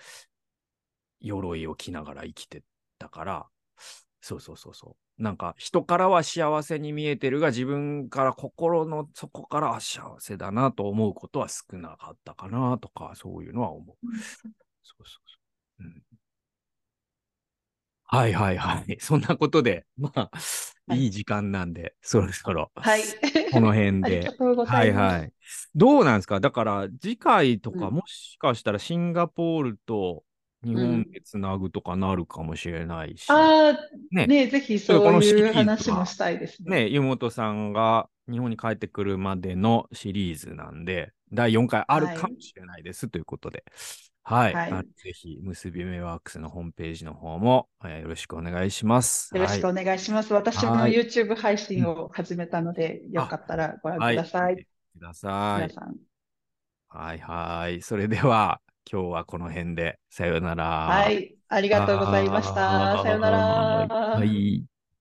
鎧を着ながら生きてたから、そうそうそうそう。なんか人からは幸せに見えてるが、自分から心の底からは幸せだなと思うことは少なかったかなとか、そういうのは思う。そうそうそう。うん、はいはいはい。そんなことで、まあ、はいいい時間なんで、そろそろ、はい。この辺で。はい。はい。どうなんですか？だから、次回とか、うんもしかしたらシンガポールと日本うんでつなぐとかなるかもしれないし、ああ、ねね、ぜひそういう話もしたいですね。ね、湯本さんが日本に帰ってくるまでのシリーズなんで、第4回あるかもしれないです、ということで、はい。はいぜひ、結び目ワークスのホームページの方も、えーよろしくお願いします。よろしくお願いします。私もはい YouTube 配信を始めたので、よかったらご覧はい。ください。ください。皆さん。はいはい。それでは、今日はこの辺で、さようなら。はい。ありがとうございました。さようなら。はい。